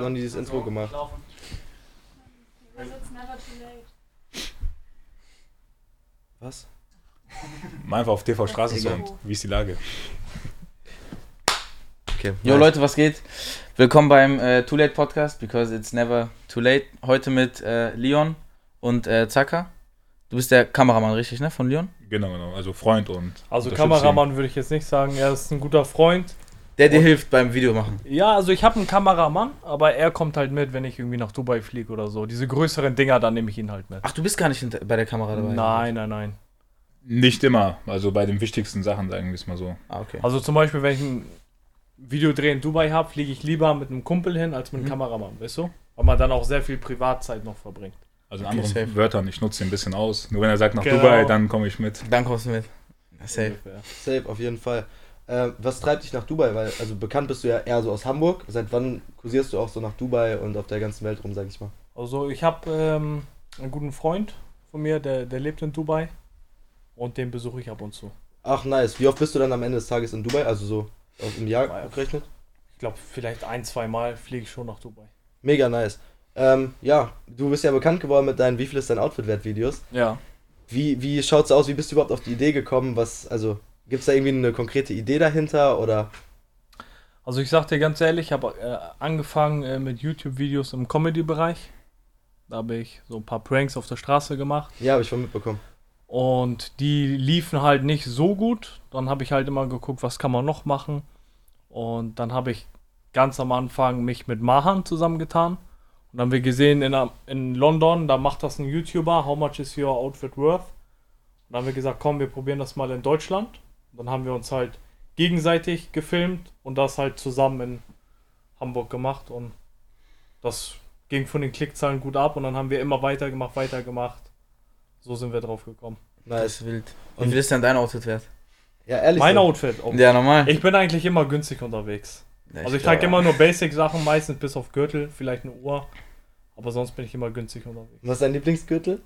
noch nie dieses Intro gemacht. Was? Mal einfach auf TV Straßensound. Wie ist die Lage? Okay. Jo Leute, was geht? Willkommen beim äh, Too Late Podcast, because it's never too late. Heute mit äh, Leon und äh, Zaka. Du bist der Kameramann, richtig, ne? Von Leon? Genau, genau. Also Freund und. Also Kameramann würde ich jetzt nicht sagen. Er ist ein guter Freund. Der dir hilft beim Videomachen. Ja, also ich habe einen Kameramann, aber er kommt halt mit, wenn ich irgendwie nach Dubai fliege oder so. Diese größeren Dinger, dann nehme ich ihn halt mit. Ach, du bist gar nicht bei der Kamera dabei? Nein, nein, nein. Nicht immer. Also bei den wichtigsten Sachen, sagen wir es mal so. Ah, okay. Also zum Beispiel, wenn ich ein Videodreh in Dubai habe, fliege ich lieber mit einem Kumpel hin als mit einem Mhm. Kameramann, weißt du? Weil man dann auch sehr viel Privatzeit noch verbringt. Also in Okay, anderen safe. Wörtern, ich nutze ihn ein bisschen aus. Nur wenn er sagt nach Genau. Dubai, dann komme ich mit. Dann kommst du mit. Safe. Ungefähr. Safe, auf jeden Fall. Ähm, was treibt dich nach Dubai? Weil, also bekannt bist du ja eher so aus Hamburg. Seit wann kursierst du auch so nach Dubai und auf der ganzen Welt rum, sag ich mal? Also ich habe ähm, einen guten Freund von mir, der, der lebt in Dubai. Und den besuche ich ab und zu. Ach, nice. Wie oft bist du dann am Ende des Tages in Dubai? Also so auf im Jahr Ja. gerechnet? Ich glaube, vielleicht ein, zwei Mal fliege ich schon nach Dubai. Mega nice. Ähm, ja, du bist ja bekannt geworden mit deinen Wie viel ist dein Outfit wert Videos. Ja. Wie, wie schaut's aus? Wie bist du überhaupt auf die Idee gekommen? Was, also, gibt's da irgendwie eine konkrete Idee dahinter oder? Also ich sag dir ganz ehrlich, ich habe äh, angefangen äh, mit YouTube-Videos im Comedy-Bereich. Da habe ich so ein paar Pranks auf der Straße gemacht. Ja, habe ich schon mitbekommen. Und die liefen halt nicht so gut. Dann habe ich halt immer geguckt, was kann man noch machen. Und dann habe ich ganz am Anfang mich mit Mahan zusammengetan. Und dann haben wir gesehen in, in London, da macht das ein YouTuber, How much is your outfit worth? Und dann haben wir gesagt, komm, wir probieren das mal in Deutschland. Dann haben wir uns halt gegenseitig gefilmt und das halt zusammen in Hamburg gemacht. Und das ging von den Klickzahlen gut ab. Und dann haben wir immer weitergemacht, weitergemacht. So sind wir drauf gekommen. Das Nice. ist wild. Und- Wie ist denn dein Outfit wert? Ja, ehrlich. Mein so. Outfit. Oh. Ja, normal. Ich bin eigentlich immer günstig unterwegs. Ja, Also ich trage immer nur Basic-Sachen, meistens bis auf Gürtel, vielleicht eine Uhr. Aber sonst bin ich immer günstig unterwegs. Was ist dein Lieblingsgürtel?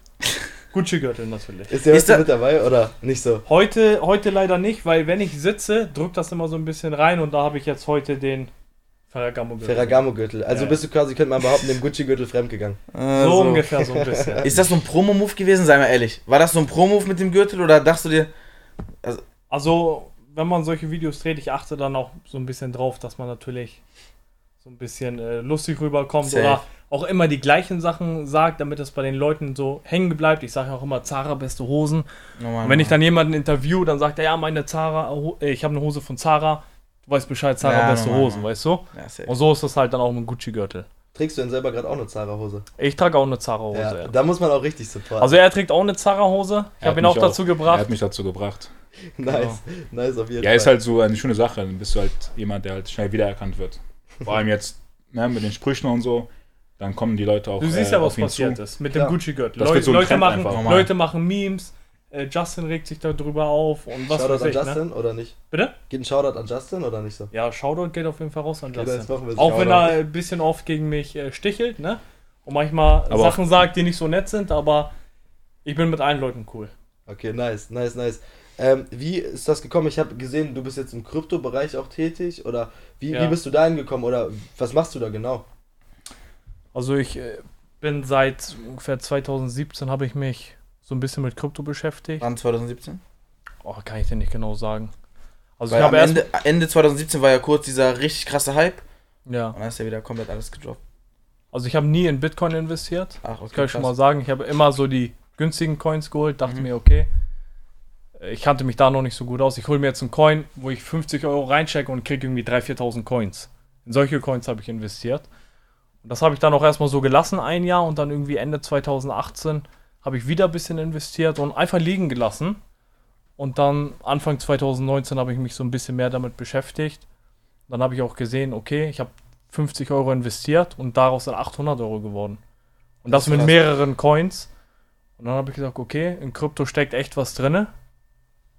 Gucci-Gürtel natürlich. Ist der Ist heute da- mit dabei oder nicht so? Heute, heute leider nicht, weil wenn ich sitze, drückt das immer so ein bisschen rein und da habe ich jetzt heute den Ferragamo-Gürtel. Ferragamo-Gürtel. Also Ja, bist du quasi, könnte man behaupten, dem Gucci-Gürtel fremdgegangen. Äh, So ungefähr so ein bisschen. Ist das so ein Promo-Move gewesen? Sei mal ehrlich. War das so ein Promo-Move mit dem Gürtel oder dachtest du dir. Also, wenn man solche Videos dreht, ich achte dann auch so ein bisschen drauf, dass man natürlich so ein bisschen äh, lustig rüberkommt Safe. oder auch immer die gleichen Sachen sagt, damit es bei den Leuten so hängen bleibt. Ich sage ja auch immer Zara beste Hosen. Normal, Und wenn ich dann jemanden interview, dann sagt er, ja, meine Zara, äh, ich habe eine Hose von Zara. Du weißt Bescheid, Zara Ja, beste Hosen, normal. weißt du? Ja. Und so ist das halt dann auch mit dem Gucci-Gürtel. Trägst du denn selber gerade auch eine Zara-Hose? Ich trage auch eine Zara-Hose. Ja, ja. da muss man auch richtig supporten. Also er trägt auch eine Zara-Hose. Ich Er habe ihn auch dazu Er gebracht. hat mich dazu gebracht. nice, nice auf jeden Ja, Fall. ist halt so eine schöne Sache. Dann bist du halt jemand, der halt schnell wiedererkannt wird. Vor allem jetzt ne, mit den Sprüchen und so. Dann kommen die Leute auch Du siehst äh, ja, was passiert zu. ist mit dem Gucci-Gürtel. Das Leu wird so Leute, machen. Leute machen Memes. Äh, Justin regt sich darüber auf und was Shoutout weiß an ich, ne? Justin oder nicht? Bitte? Geht ein Shoutout an Justin oder nicht so? Ja, Shoutout geht auf jeden Fall raus an Okay, Justin. Auch wenn er ein bisschen oft gegen mich äh, stichelt, ne? Und manchmal Aber Sachen sagt, die nicht so nett sind, aber ich bin mit allen Leuten cool. Okay, nice, nice, nice. Ähm, wie ist das gekommen? Ich habe gesehen, du bist jetzt im Kryptobereich auch tätig oder wie, Ja. wie bist du da hingekommen oder was machst du da genau? Also ich äh, bin seit ungefähr 2017 habe ich mich so ein bisschen mit Krypto beschäftigt. Wann 2017? Oh, kann ich dir nicht genau sagen. Also Weil ich am habe Ende, Ende 2017 war ja kurz dieser richtig krasse Hype ja, und dann ist ja wieder komplett alles gedroppt. also ich habe nie in Bitcoin investiert. Ach, okay, Das kann ich schon krass. mal sagen. Ich habe immer so die günstigen Coins geholt, dachte Mhm. mir, okay, ich kannte mich da noch nicht so gut aus. Ich hole mir jetzt einen Coin, wo ich 50 Euro reinchecke und kriege irgendwie 3.000, 4.000 Coins. In solche Coins habe ich investiert. Und das habe ich dann auch erstmal so gelassen, ein Jahr, und dann irgendwie Ende 2018 habe ich wieder ein bisschen investiert und einfach liegen gelassen. Und dann Anfang 2019 habe ich mich so ein bisschen mehr damit beschäftigt. Dann habe ich auch gesehen, okay, ich habe 50 Euro investiert und daraus sind 800 Euro geworden. Und das, Das mit mehreren Coins. Und dann habe ich gesagt, okay, in Krypto steckt echt was drinne.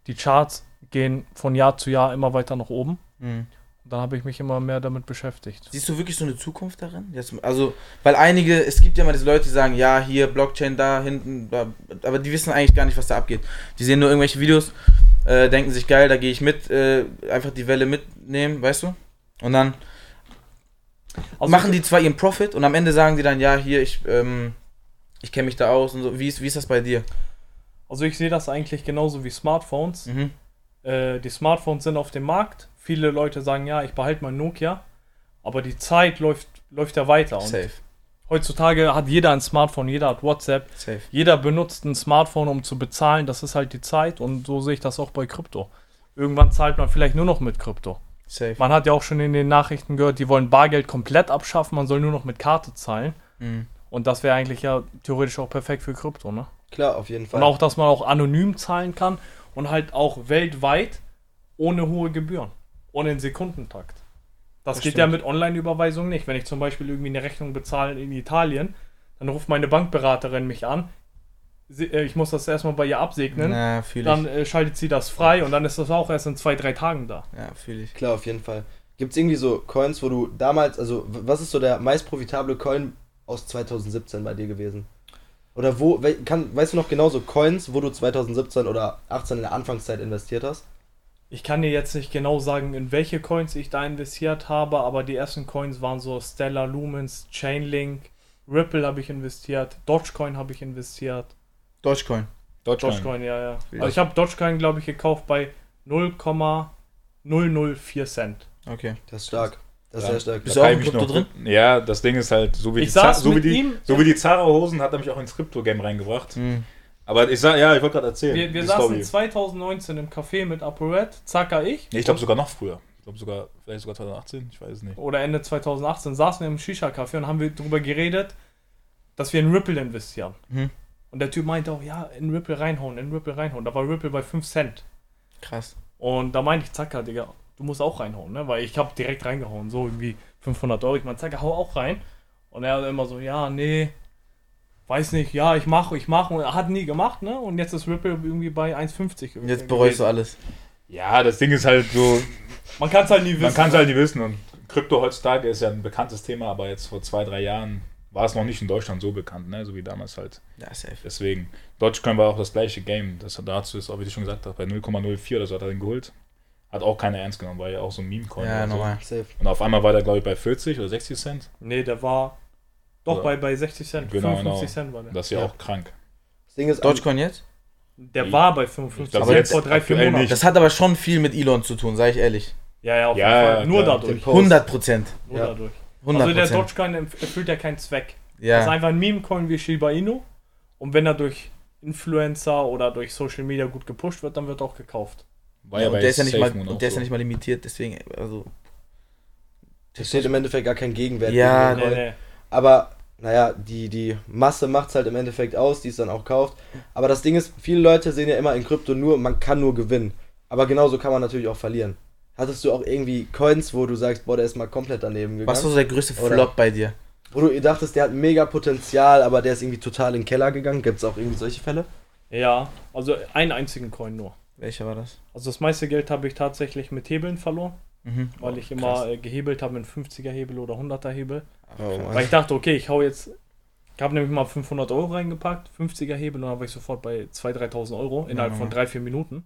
Die Charts gehen von Jahr zu Jahr immer weiter nach oben. Mhm. Und dann habe ich mich immer mehr damit beschäftigt. Siehst du wirklich so eine Zukunft darin? Jetzt, also, weil einige, es gibt ja mal diese Leute, die sagen, ja, hier Blockchain da hinten, da, aber die wissen eigentlich gar nicht, was da abgeht. Die sehen nur irgendwelche Videos, äh, denken sich, geil, da gehe ich mit, äh, einfach die Welle mitnehmen, weißt du? Und dann Also machen die zwar ihren Profit und am Ende sagen die dann, ja, hier, ich, ähm, ich kenne mich da aus und so. Wie ist, wie ist das bei dir? Also ich sehe das eigentlich genauso wie Smartphones. Mhm. Äh, die Smartphones sind auf dem Markt. Viele Leute sagen, ja, ich behalte mein Nokia. Aber die Zeit läuft, läuft ja weiter. Und Safe. heutzutage hat jeder ein Smartphone, jeder hat WhatsApp. Safe. Jeder benutzt ein Smartphone, um zu bezahlen. Das ist halt die Zeit. Und so sehe ich das auch bei Krypto. Irgendwann zahlt man vielleicht nur noch mit Krypto. Safe. Man hat ja auch schon in den Nachrichten gehört, die wollen Bargeld komplett abschaffen. Man soll nur noch mit Karte zahlen. Mhm. Und das wäre eigentlich ja theoretisch auch perfekt für Krypto, ne? Klar, auf jeden Fall. Und auch, dass man auch anonym zahlen kann und halt auch weltweit ohne hohe Gebühren. Ohne den Sekundentakt. Das, Das geht stimmt. ja mit Online-Überweisung nicht. Wenn ich zum Beispiel irgendwie eine Rechnung bezahle in Italien, dann ruft meine Bankberaterin mich an. Sie, äh, ich muss das erstmal bei ihr absegnen. Na, Dann äh, schaltet sie das frei und dann ist das auch erst in zwei, drei Tagen da. Ja, fühle ich. Klar, auf jeden Fall. Gibt es irgendwie so Coins, wo du damals, also was ist so der meist profitable Coin aus 2017 bei dir gewesen? Oder wo, kann, weißt du noch genau so Coins, wo du 2017 oder 18 in der Anfangszeit investiert hast? Ich kann dir jetzt nicht genau sagen, in welche Coins ich da investiert habe, aber die ersten Coins waren so Stellar Lumens, Chainlink, Ripple habe ich investiert, Dogecoin habe ich investiert. Dogecoin. Dogecoin. Dogecoin, ja, ja. Also ich habe Dogecoin, glaube ich, gekauft bei 0,004 Cent. Okay. Das ist stark. Das ist Ja. sehr stark. Bist Da du auch mich Krypto noch gut- Ja, das Ding ist halt, so wie Ich die, saß Za- so wie die, so wie die Zara-Hosen hat er mich auch ins Krypto-Game reingebracht. Mhm. Aber ich sag, ja, ich wollte gerade erzählen. Wir, wir saßen Story. 2019 im Café mit ApoRed, Zacker ich. Nee, ich glaube sogar noch früher. Ich glaube sogar, vielleicht sogar 2018, ich weiß es nicht. Oder Ende 2018 saßen wir im Shisha-Café und haben wir darüber geredet, dass wir in Ripple investieren. Mhm. Und der Typ meinte auch, ja, in Ripple reinhauen, in Ripple reinhauen. Da war Ripple bei 5 Cent. Krass. Und da meinte ich, Zacker, Digga, du musst auch reinhauen, ne? Weil ich habe direkt reingehauen, so irgendwie 500 Euro. Ich meine, Zacker, hau auch rein. Und er immer so, ja, nee, weiß nicht, ja, ich mache, ich mache. Und er hat nie gemacht, ne? Und jetzt ist Ripple irgendwie bei 1,50. Und jetzt bereust du alles. Ja, das Ding ist halt so, Man kann es halt nie wissen. man kann es halt nicht wissen. Und Krypto heutzutage ist ja ein bekanntes Thema, aber jetzt vor zwei, drei Jahren war es noch nicht in Deutschland so bekannt, ne? so wie damals halt. Ja, safe. Deswegen, Dogecoin war auch das gleiche Game. Das, dazu ist auch, wie du schon gesagt hast, bei 0,04 oder so hat er den geholt. Hat auch keiner ernst genommen, war ja auch so ein Meme-Coin. Ja, oder so. normal. Safe. Und auf einmal war der, glaube ich, bei 40 oder 60 Cent. Nee, der war doch Ja. bei, bei 60 Cent. Genau, 55 genau. Cent war der. Das ist ja, Ja. auch krank. Das Ding ist, Dogecoin jetzt? Der war bei 55 Ich glaub, Cent jetzt vor drei, vier Monaten. nicht. Das hat aber schon viel mit Elon zu tun, sage ich ehrlich. Ja, ja, auf Ja, jeden Fall. ja, Nur dadurch. Post. 100 Prozent. Nur Ja. dadurch. 100 Also der. Dogecoin erf- erfüllt ja keinen Zweck. Das ist Ja. einfach ein Meme-Coin wie Shiba Inu. Und wenn er durch Influencer oder durch Social Media gut gepusht wird, dann wird er auch gekauft. War ja, bei und der ist ja nicht mal, und der ist ja nicht mal limitiert, deswegen, also. es steht im Endeffekt gar kein Gegenwert. Ja, Nee, nee. Aber, naja, die, die Masse macht es halt im Endeffekt aus, die es dann auch kauft. Aber das Ding ist, viele Leute sehen ja immer in Krypto nur, man kann nur gewinnen. Aber genauso kann man natürlich auch verlieren. Hattest du auch irgendwie Coins, wo du sagst, boah, der ist mal komplett daneben gegangen? Was war so der größte Oder- Flop bei dir? Wo du dachtest, der hat mega Potenzial, aber der ist irgendwie total in den Keller gegangen. Gibt es auch irgendwie solche Fälle? Ja, also einen einzigen Coin nur. Welcher war das? Also das meiste Geld habe ich tatsächlich mit Hebeln verloren, Mhm. weil ich immer äh, gehebelt habe mit 50er Hebel oder 100er Hebel. Oh. Weil ich dachte, okay, ich hau jetzt. Ich habe nämlich mal 500 Euro reingepackt, 50er Hebel und dann war ich sofort bei 2.000, 3.000 Euro innerhalb Ja. von 3, 4 Minuten.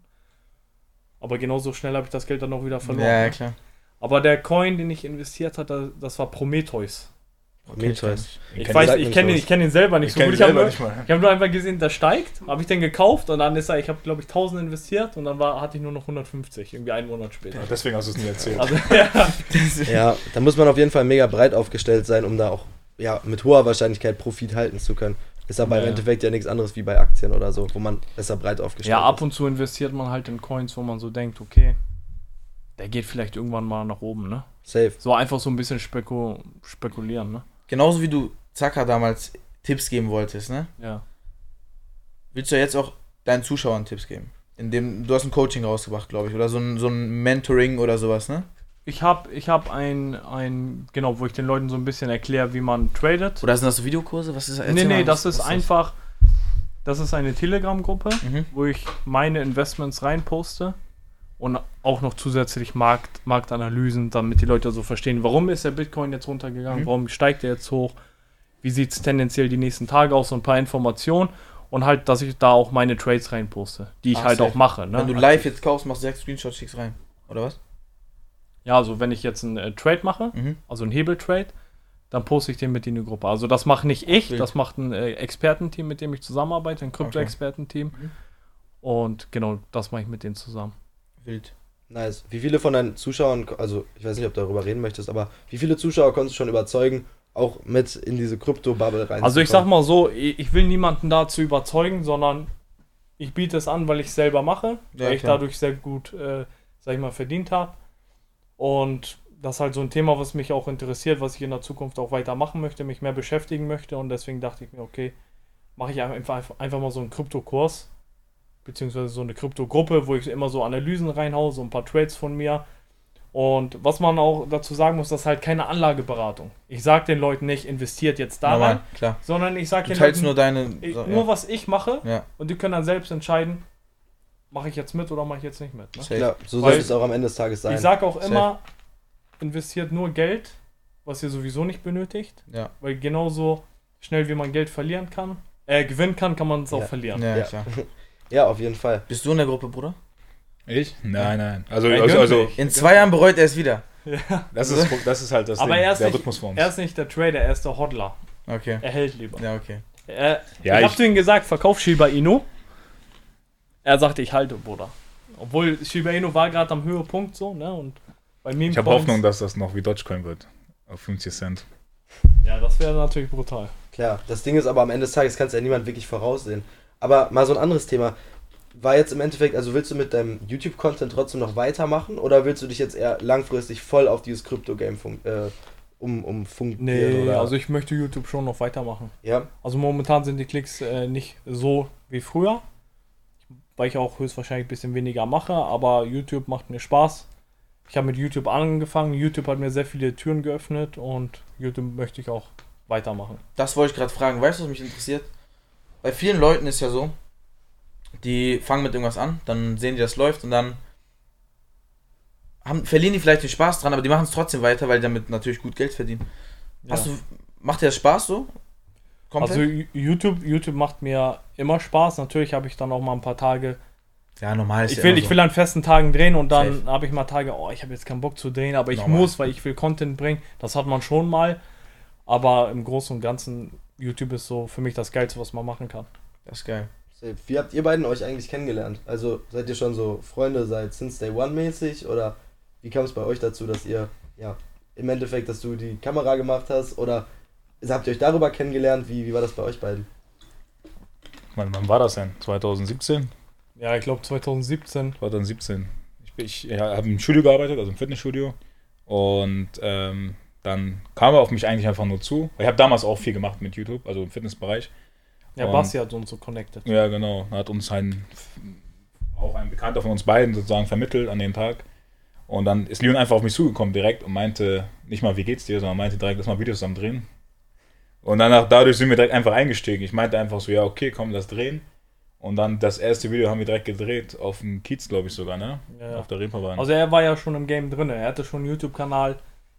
Aber genauso schnell habe ich das Geld dann auch wieder verloren. Ja, ne? klar. Aber der Coin, den ich investiert hatte, das war Prometheus. Prometheus. Ich, weiß, ich kenne ich kenn ihn selber nicht Ich so gut. ihn Ich habe nur, hab nur einfach gesehen, der steigt, habe ich den gekauft und dann ist er, ich habe glaube ich 1000 investiert und dann war, hatte ich nur noch 150, irgendwie einen Monat später. Ja, deswegen hast du es nie erzählt. Also, ja, Ja, da muss man auf jeden Fall mega breit aufgestellt sein, um da auch ja, mit hoher Wahrscheinlichkeit Profit halten zu können. Ist aber Ja, im ja. Endeffekt ja nichts anderes wie bei Aktien oder so, wo man besser breit aufgestellt ja, ab ist. und zu investiert man halt in Coins, wo man so denkt, okay, der geht vielleicht irgendwann mal nach oben, ne? Safe. So einfach so ein bisschen speku spekulieren, ne? Genauso wie du Zacker damals Tipps geben wolltest, ne? Ja. Willst du jetzt auch deinen Zuschauern Tipps geben? Indem du hast ein Coaching rausgebracht, glaube ich, oder so ein, so ein Mentoring oder sowas, ne? Ich habe ich hab ein, ein, genau, wo ich den Leuten so ein bisschen erkläre, wie man tradet. Oder sind das Videokurse? Was ist nee, nee, das ist einfach, das ist eine Telegram-Gruppe, Mhm. wo ich meine Investments reinposte und auch noch zusätzlich Markt, Marktanalysen, damit die Leute so verstehen, warum ist der Bitcoin jetzt runtergegangen, Mhm. warum steigt er jetzt hoch, wie sieht es tendenziell die nächsten Tage aus, so ein paar Informationen und halt, dass ich da auch meine Trades reinposte, die ich Ah, halt safe. auch mache. Ne? Wenn du live jetzt kaufst, machst du sechs Screenshots, schickst rein. Oder was? Ja, also wenn ich jetzt einen äh, Trade mache, Mhm. also einen Hebeltrade, dann poste ich den mit in die Gruppe. Also das mache nicht ich, Wild. das macht ein äh, Expertenteam, mit dem ich zusammenarbeite, ein Krypto-Expertenteam. Mhm. Und genau, das mache ich mit denen zusammen. Wild. Nice. Wie viele von deinen Zuschauern, also ich weiß nicht, ob du darüber reden möchtest, aber wie viele Zuschauer konntest du schon überzeugen, auch mit in diese Krypto-Bubble rein? Also ich sag mal so, ich will niemanden dazu überzeugen, sondern ich biete es an, weil ich es selber mache, Ja, weil ich klar. dadurch sehr gut, äh, sag ich mal, verdient habe. Und das ist halt so ein Thema, was mich auch interessiert, was ich in der Zukunft auch weitermachen möchte, mich mehr beschäftigen möchte. Und deswegen dachte ich mir, okay, mache ich einfach, einfach mal so einen Kryptokurs, beziehungsweise so eine Kryptogruppe, wo ich immer so Analysen reinhaue, so ein paar Trades von mir. Und was man auch dazu sagen muss, das ist halt keine Anlageberatung. Ich sage den Leuten nicht, investiert jetzt da rein, sondern ich sage den Leuten, nur deine. ich, so, nur ja. was ich mache Ja, und die können dann selbst entscheiden, mache ich jetzt mit oder mache ich jetzt nicht mit. Ne? Klar, so sollte es auch am Ende des Tages sein. Ich sage auch Safe. immer, investiert nur Geld, was ihr sowieso nicht benötigt, Ja, weil genauso schnell wie man Geld verlieren kann, äh, gewinnen kann, kann man es auch Ja. verlieren. ja, Ja. ja, auf jeden Fall. Bist du in der Gruppe, Bruder? Ich? Nein, nein. Also, Er also, also. In zwei Jahren bereut er es wieder. das, ist, das ist halt das Aber Ding, er ist, der nicht, Rhythmus für uns. er ist nicht der Trader, er ist der Hodler. Okay. Er hält lieber. Ja, okay. Er, Ja, ich ich- hab zu ihm gesagt, verkauf Shiba Inu. Er sagte, ich halte, Bruder. Obwohl Shiba Inu war gerade am Höhepunkt so, ne? Und bei Meme Ich habe Hoffnung, dass das noch wie Dogecoin wird. Auf 50 Cent. Ja, das wäre natürlich brutal. Klar, das Ding ist aber am Ende des Tages kannst ja niemand wirklich voraussehen. Aber mal so ein anderes Thema. War jetzt im Endeffekt, also willst du mit deinem YouTube-Content trotzdem noch weitermachen oder willst du dich jetzt eher langfristig voll auf dieses Krypto-Game fun äh, um, umfunkieren? Nee, oder? also ich möchte YouTube schon noch weitermachen. ja, Also momentan sind die Klicks äh, nicht so wie früher, weil ich auch höchstwahrscheinlich ein bisschen weniger mache, aber YouTube macht mir Spaß. Ich habe mit YouTube angefangen, YouTube hat mir sehr viele Türen geöffnet und YouTube möchte ich auch weitermachen. Das wollte ich gerade fragen. Weißt du, was mich interessiert? Bei vielen Leuten ist ja so, die fangen mit irgendwas an, dann sehen die, das läuft und dann haben, verlieren die vielleicht den Spaß dran, aber die machen es trotzdem weiter, weil die damit natürlich gut Geld verdienen. Hast Ja. du, macht dir das Spaß so? Also Ju- YouTube, YouTube macht mir immer Spaß. Natürlich habe ich dann auch mal ein paar Tage. ja, normal ist Ich ja will, immer ich so. will an festen Tagen drehen und dann habe ich mal Tage, oh, ich habe jetzt keinen Bock zu drehen, aber ich Normal. muss, weil ich will Content bringen. Das hat man schon mal. Aber im Großen und Ganzen, YouTube ist so für mich das Geilste, was man machen kann. Das ist geil. Wie habt ihr beiden euch eigentlich kennengelernt? Also seid ihr schon so Freunde seit Since Day One mäßig oder wie kam es bei euch dazu, dass ihr, ja, im Endeffekt, dass du die Kamera gemacht hast oder habt ihr euch darüber kennengelernt? Wie, wie war das bei euch beiden? Wann, wann war das denn? 2017? Ja, ich glaube 2017. 2017. Ich, bin- ich ja, habe im Studio gearbeitet, also im Fitnessstudio. Und ähm, dann kam er auf mich eigentlich einfach nur zu. Ich habe damals auch viel gemacht mit YouTube, also im Fitnessbereich. Ja, Und- Basti hat uns so connected. Ja, genau. Hat uns ein, auch ein Bekannter von uns beiden sozusagen vermittelt an dem Tag. Und dann ist Leon einfach auf mich zugekommen direkt und meinte, nicht mal, wie geht's dir, sondern meinte direkt, lass mal Videos zusammen drehen. Und danach, dadurch sind wir direkt einfach eingestiegen. Ich meinte einfach so, ja, okay, komm, das drehen. Und dann das erste Video haben wir direkt gedreht, auf dem Kiez, glaube ich sogar, ne? Ja, ja. Auf der Reeperbahn. Also er war ja schon im Game drin. Er hatte schon einen YouTube-Kanal.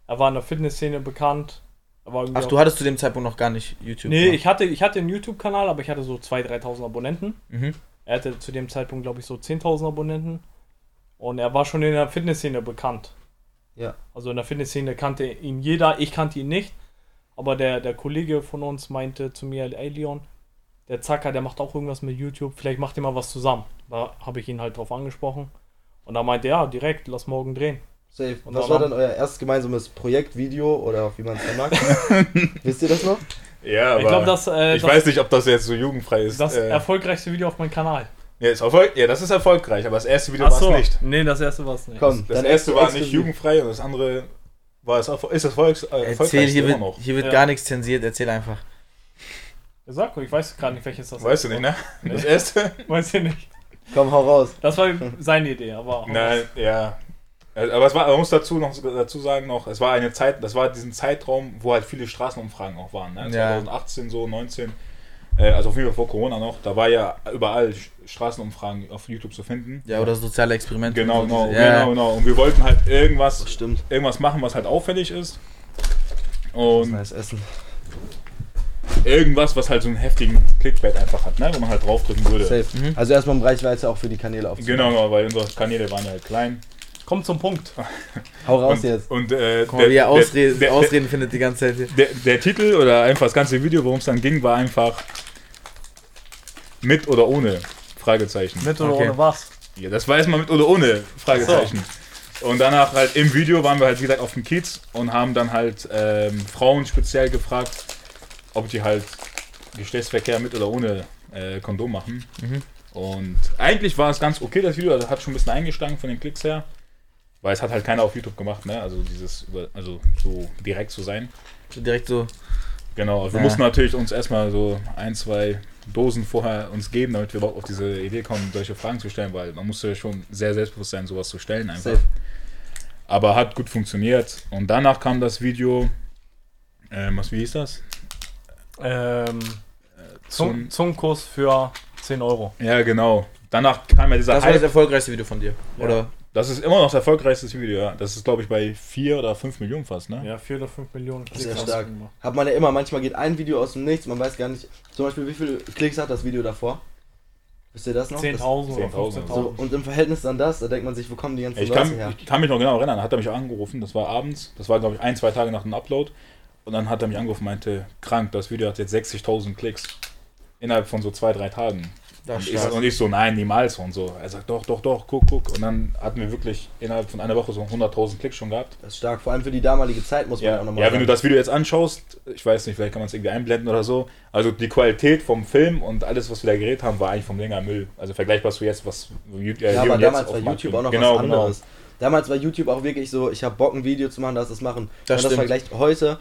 Er war in der Fitnessszene bekannt. Ach, du hattest zu dem Zeitpunkt noch gar nicht YouTube. Nee, gemacht. ich hatte, ich hatte einen YouTube-Kanal, aber ich hatte so 2.000, 3.000 Abonnenten. Mhm. Er hatte zu dem Zeitpunkt, glaube ich, so 10.000 Abonnenten. Und er war schon in der Fitnessszene bekannt. Ja. Also in der Fitnessszene kannte ihn jeder. Ich kannte ihn nicht. Aber der, der Kollege von uns meinte zu mir, ey Leon, der Zacker, der macht auch irgendwas mit YouTube. Vielleicht macht ihr mal was zusammen. Da habe ich ihn halt drauf angesprochen. Und da meinte er, ja, direkt, lass morgen drehen. Safe. Und Was dann war dann euer erstes gemeinsames Projektvideo oder wie man es dann mag? Wisst ihr das noch? ja, aber ich glaube, das, äh, ich das, weiß nicht, ob das jetzt so jugendfrei ist. das äh, erfolgreichste Video auf meinem Kanal. ja, ist erfolg ja, das ist erfolgreich, aber das erste Video Ach war so. es nicht. Nee, das erste war es nicht. Komm, Das dann erste war nicht jugendfrei und das andere war es erfol- ist erfolgs äh, Erzähl, erfolgreichste hier immer wird, noch. hier wird Ja. gar nichts zensiert, erzähl einfach. Sag, ich weiß gerade nicht, welches das Weißt du nicht, ne? Das erste? Weiß ich nicht. Komm, hau raus. Das war seine Idee, aber. Nein, ja. Aber es war, man muss dazu noch dazu sagen noch, es war eine Zeit, das war diesen Zeitraum, wo halt viele Straßenumfragen auch waren, ne? Ja. 2018 so, 19, äh, also auf jeden Fall vor Corona noch, da war ja überall Straßenumfragen auf YouTube zu finden. Ja, oder soziale Experimente. Genau, und so genau, ja. genau, genau. Und wir wollten halt irgendwas, Stimmt. irgendwas machen, was halt auffällig ist. Und Nice Essen. irgendwas, was halt so einen heftigen Clickbait einfach hat, ne? Wo man halt draufdrücken würde. Safe. Mhm. Also erstmal um Reichweite auch für die Kanäle aufzubauen. Genau, genau, weil unsere Kanäle waren ja halt klein. Komm zum Punkt. Hau raus Und, jetzt. und äh, Guck mal, wie er der, Ausreden, der, der, Ausreden findet die ganze Zeit hier. der, der Titel oder einfach das ganze Video, worum es dann ging, war einfach mit oder ohne Fragezeichen. Mit oder Okay. ohne was? Ja, das war erstmal mit oder ohne Fragezeichen. Und danach halt im Video waren wir halt wie gesagt auf dem Kiez und haben dann halt ähm, Frauen speziell gefragt, ob die halt Geschlechtsverkehr mit oder ohne äh, Kondom machen. Mhm. Und eigentlich war es ganz okay, das Video, also hat schon ein bisschen eingestangen von den Klicks her. Weil es hat halt keiner auf YouTube gemacht, ne? Also dieses, über, also so direkt zu sein. So direkt so. Genau, also wir Ja. mussten natürlich uns erstmal so ein, zwei Dosen vorher uns geben, damit wir überhaupt auf diese Idee kommen, solche Fragen zu stellen, weil man musste schon sehr selbstbewusst sein, sowas zu stellen einfach. Safe. Aber hat gut funktioniert. Und danach kam das Video, ähm, was, wie hieß das? Ähm, Zum, Zung Zungenkuss für 10 Euro. ja, genau. Danach kam ja dieser Das war das Hype. erfolgreichste Video von dir. Ja. Oder? Das ist immer noch das erfolgreichste Video, ja. Das ist, glaube ich, bei 4 oder 5 Millionen fast, ne? Ja, 4 oder 5 Millionen Klicks. Sehr stark. Hat man ja immer, manchmal geht ein Video aus dem Nichts, man weiß gar nicht, zum Beispiel wie viele Klicks hat das Video davor? Wisst ihr das noch? 10.000 oder 10.000. 15.000. So, und im Verhältnis dann das, da denkt man sich, wo kommen die ganzen Ich Leute kann, her? ich kann mich noch genau erinnern, hat er mich auch angerufen, das war abends, das war glaube ich ein, zwei Tage nach dem Upload und dann hat er mich angerufen und meinte, krank, das Video hat jetzt 60.000 Klicks innerhalb von so zwei, drei Tagen. Das Und ist ich, und ich so, nein, niemals und so. Er sagt, doch, doch, doch, guck, guck. Und dann hatten wir wirklich innerhalb von einer Woche so 100.000 Klicks schon gehabt. Das ist stark, vor allem für die damalige Zeit muss man Ja, auch nochmal ja wenn du das Video jetzt anschaust, ich weiß nicht, vielleicht kann man es irgendwie einblenden oder so. Also die Qualität vom Film und alles, was wir da geredet haben, war eigentlich vom Länger Müll. Also vergleichbar zu jetzt, was äh, Ja, aber damals war YouTube auch noch genau, was genau. anderes. Damals war YouTube auch wirklich so, ich habe Bock ein Video zu machen, lass das machen. Das Wenn man das vergleicht, heute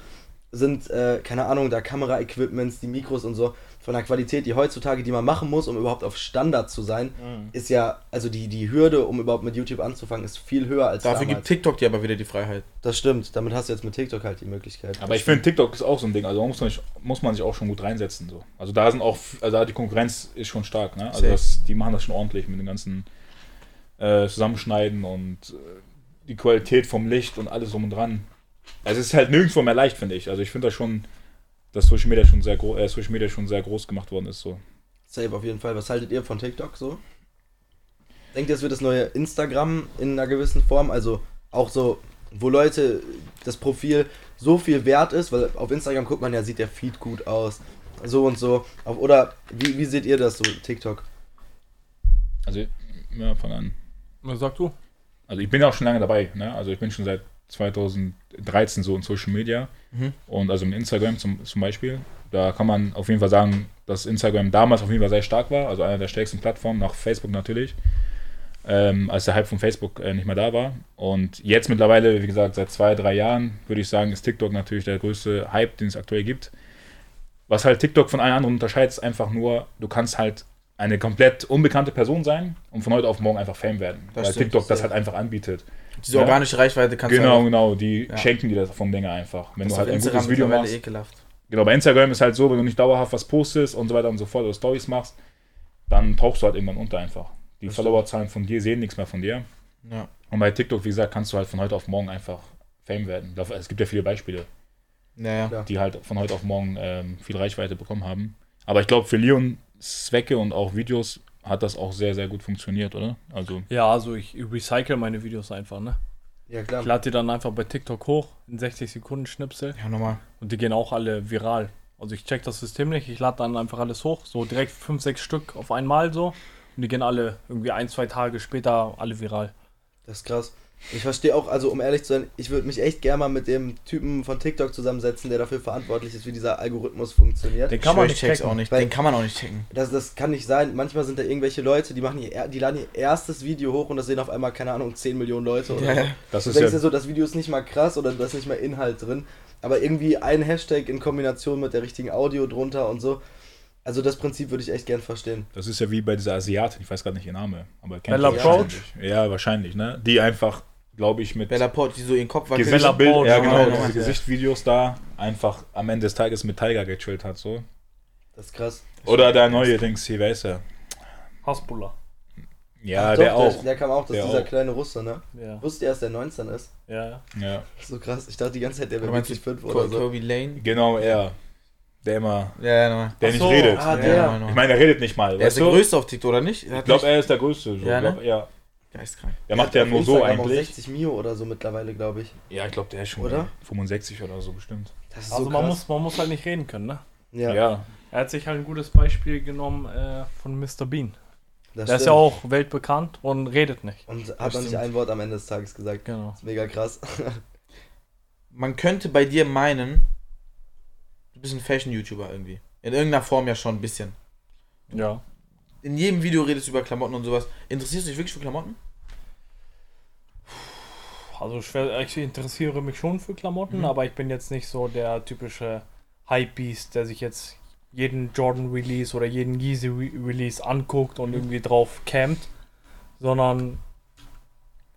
sind, äh, keine Ahnung, da Kamera-Equipments, die Mikros und so, von der Qualität, die heutzutage, die man machen muss, um überhaupt auf Standard zu sein, Mhm. ist ja, also die, die Hürde, um überhaupt mit YouTube anzufangen, ist viel höher als Dafür damals. gibt TikTok dir aber wieder die Freiheit. Das stimmt, damit hast du jetzt mit TikTok halt die Möglichkeit. Aber ich finde, TikTok ist auch so ein Ding. Also muss man, sich, muss man sich auch schon gut reinsetzen. So. Also da sind auch, also da die Konkurrenz ist schon stark. Ne? Also das, die machen das schon ordentlich mit dem ganzen äh, Zusammenschneiden und äh, die Qualität vom Licht und alles drum und dran. Also es ist halt nirgendwo mehr leicht, finde ich. Also ich finde das schon, dass Social Media schon sehr groß, äh, Social Media schon sehr groß gemacht worden ist. So. Safe auf jeden Fall. Was haltet ihr von TikTok so? Denkt ihr, es wird das neue Instagram in einer gewissen Form? Also auch so, wo Leute das Profil so viel wert ist, weil auf Instagram guckt man ja, sieht der Feed gut aus, so und so. Oder wie, wie seht ihr das so, TikTok? Also ja, fang an. Was sagst du? Also ich bin ja auch schon lange dabei. Ne? Also ich bin schon seit 2013 so in Social Media. Und also in Instagram zum, zum Beispiel. Da kann man auf jeden Fall sagen, dass Instagram damals auf jeden Fall sehr stark war. Also einer der stärksten Plattformen, nach Facebook natürlich. Ähm, als der Hype von Facebook äh, nicht mehr da war. Und jetzt mittlerweile, wie gesagt, seit zwei, drei Jahren, würde ich sagen, ist TikTok natürlich der größte Hype, den es aktuell gibt. Was halt TikTok von allen anderen unterscheidet, ist einfach nur, du kannst halt eine komplett unbekannte Person sein und von heute auf morgen einfach Fame werden. Das weil stimmt, TikTok das halt einfach anbietet. Diese Ja. organische Reichweite kannst Genau, du halt genau. Die Ja. schenken dir das vom Dinger einfach. Wenn das du halt ein Instagram gutes Video machst. ekelhaft. Genau, bei Instagram ist halt so, wenn du nicht dauerhaft was postest und so weiter und so fort oder Stories machst, dann tauchst du halt irgendwann unter einfach. Die Das Followerzahlen von dir sehen nichts mehr von dir. Ja. Und bei TikTok, wie gesagt, kannst du halt von heute auf morgen einfach Fame werden. Es gibt ja viele Beispiele, Naja. Ja. die halt von heute auf morgen ähm, viel Reichweite bekommen haben. Aber ich glaube, für Leon Zwecke und auch Videos hat das auch sehr, sehr gut funktioniert, oder? Also, Ja, also ich recycle meine Videos einfach, ne? Ja, klar. Ich lade die dann einfach bei TikTok hoch in 60 Sekunden Schnipsel Ja, nochmal. und die gehen auch alle viral. Also ich check das System nicht, ich lade dann einfach alles hoch, so direkt 5, 6 Stück auf einmal so und die gehen alle irgendwie ein, zwei Tage später alle viral. Das ist krass. Ich verstehe auch, also um ehrlich zu sein, ich würde mich echt gerne mal mit dem Typen von TikTok zusammensetzen, der dafür verantwortlich ist, wie dieser Algorithmus funktioniert. Den kann man Ich nicht checken. auch nicht. Den kann man auch nicht checken. Das, das kann nicht sein. Manchmal sind da irgendwelche Leute, die machen ihr, die laden ihr erstes Video hoch und das sehen auf einmal, keine Ahnung, 10 Millionen Leute. Oder Ja, so. das Du ist denkst ja. dir so, das Video ist nicht mal krass oder da ist nicht mal Inhalt drin, aber irgendwie ein Hashtag in Kombination mit der richtigen Audio drunter und so. Also das Prinzip würde ich echt gern verstehen. Das ist ja wie bei dieser Asiatin, ich weiß gerade nicht ihr Name, aber kennt Bella wahrscheinlich. Ja, wahrscheinlich, ne? Die einfach, glaube ich, mit Bella Port, die so ihren Kopf wackelt. Bella Gesichtsbild, Poach, ja genau, ja, diese ja. Gesichtsvideos da einfach am Ende des Tages mit Tiger gechillt hat, so. Das ist krass. Oder der neue Dings hier, wer ist er? Hasbulla. Ja, Ach der doch, auch. Der, der kam auch, das Der ist dieser auch. kleine Russe, ne? Ja. Wusste dass der 19 ist? Ja, ja. So krass. Ich dachte die ganze Zeit, der wäre wirklich 5 Ko- oder so. Kobe Lane? genau er. Der immer, Ja, ja, der Ach nicht so, redet. Ah, Ja, der. Ich meine, er redet nicht mal. Er ist der größte auf TikTok, oder nicht? Ich glaube, er ist der Größte. So. Ja, Ja, ne? glaub, ja. Geistkrank. Der macht ja nur so Instagram auch eigentlich. 60 Mio oder so mittlerweile, glaube ich. Ja, ich glaube, der ist schon Oder? 65 oder so bestimmt. Das ist Also so man muss, man muss halt nicht reden können, ne? ja, Ja. Er hat sich halt ein gutes Beispiel genommen äh, von Mr. Bean. das Der ist stimmt. ja auch weltbekannt und redet nicht. Und hat Das noch nicht ein Wort am Ende des Tages gesagt. Genau. Das ist mega krass. Man könnte bei dir meinen, du bist ein Fashion-YouTuber irgendwie. In irgendeiner Form ja schon ein bisschen. Ja. In jedem Video redest du über Klamotten und sowas. Interessierst du dich wirklich für Klamotten? Also schwer, ich interessiere mich schon für Klamotten, Mhm. aber ich bin jetzt nicht so der typische Hypebeast, der sich jetzt jeden Jordan Release oder jeden Yeezy Re Release anguckt und irgendwie drauf campt, sondern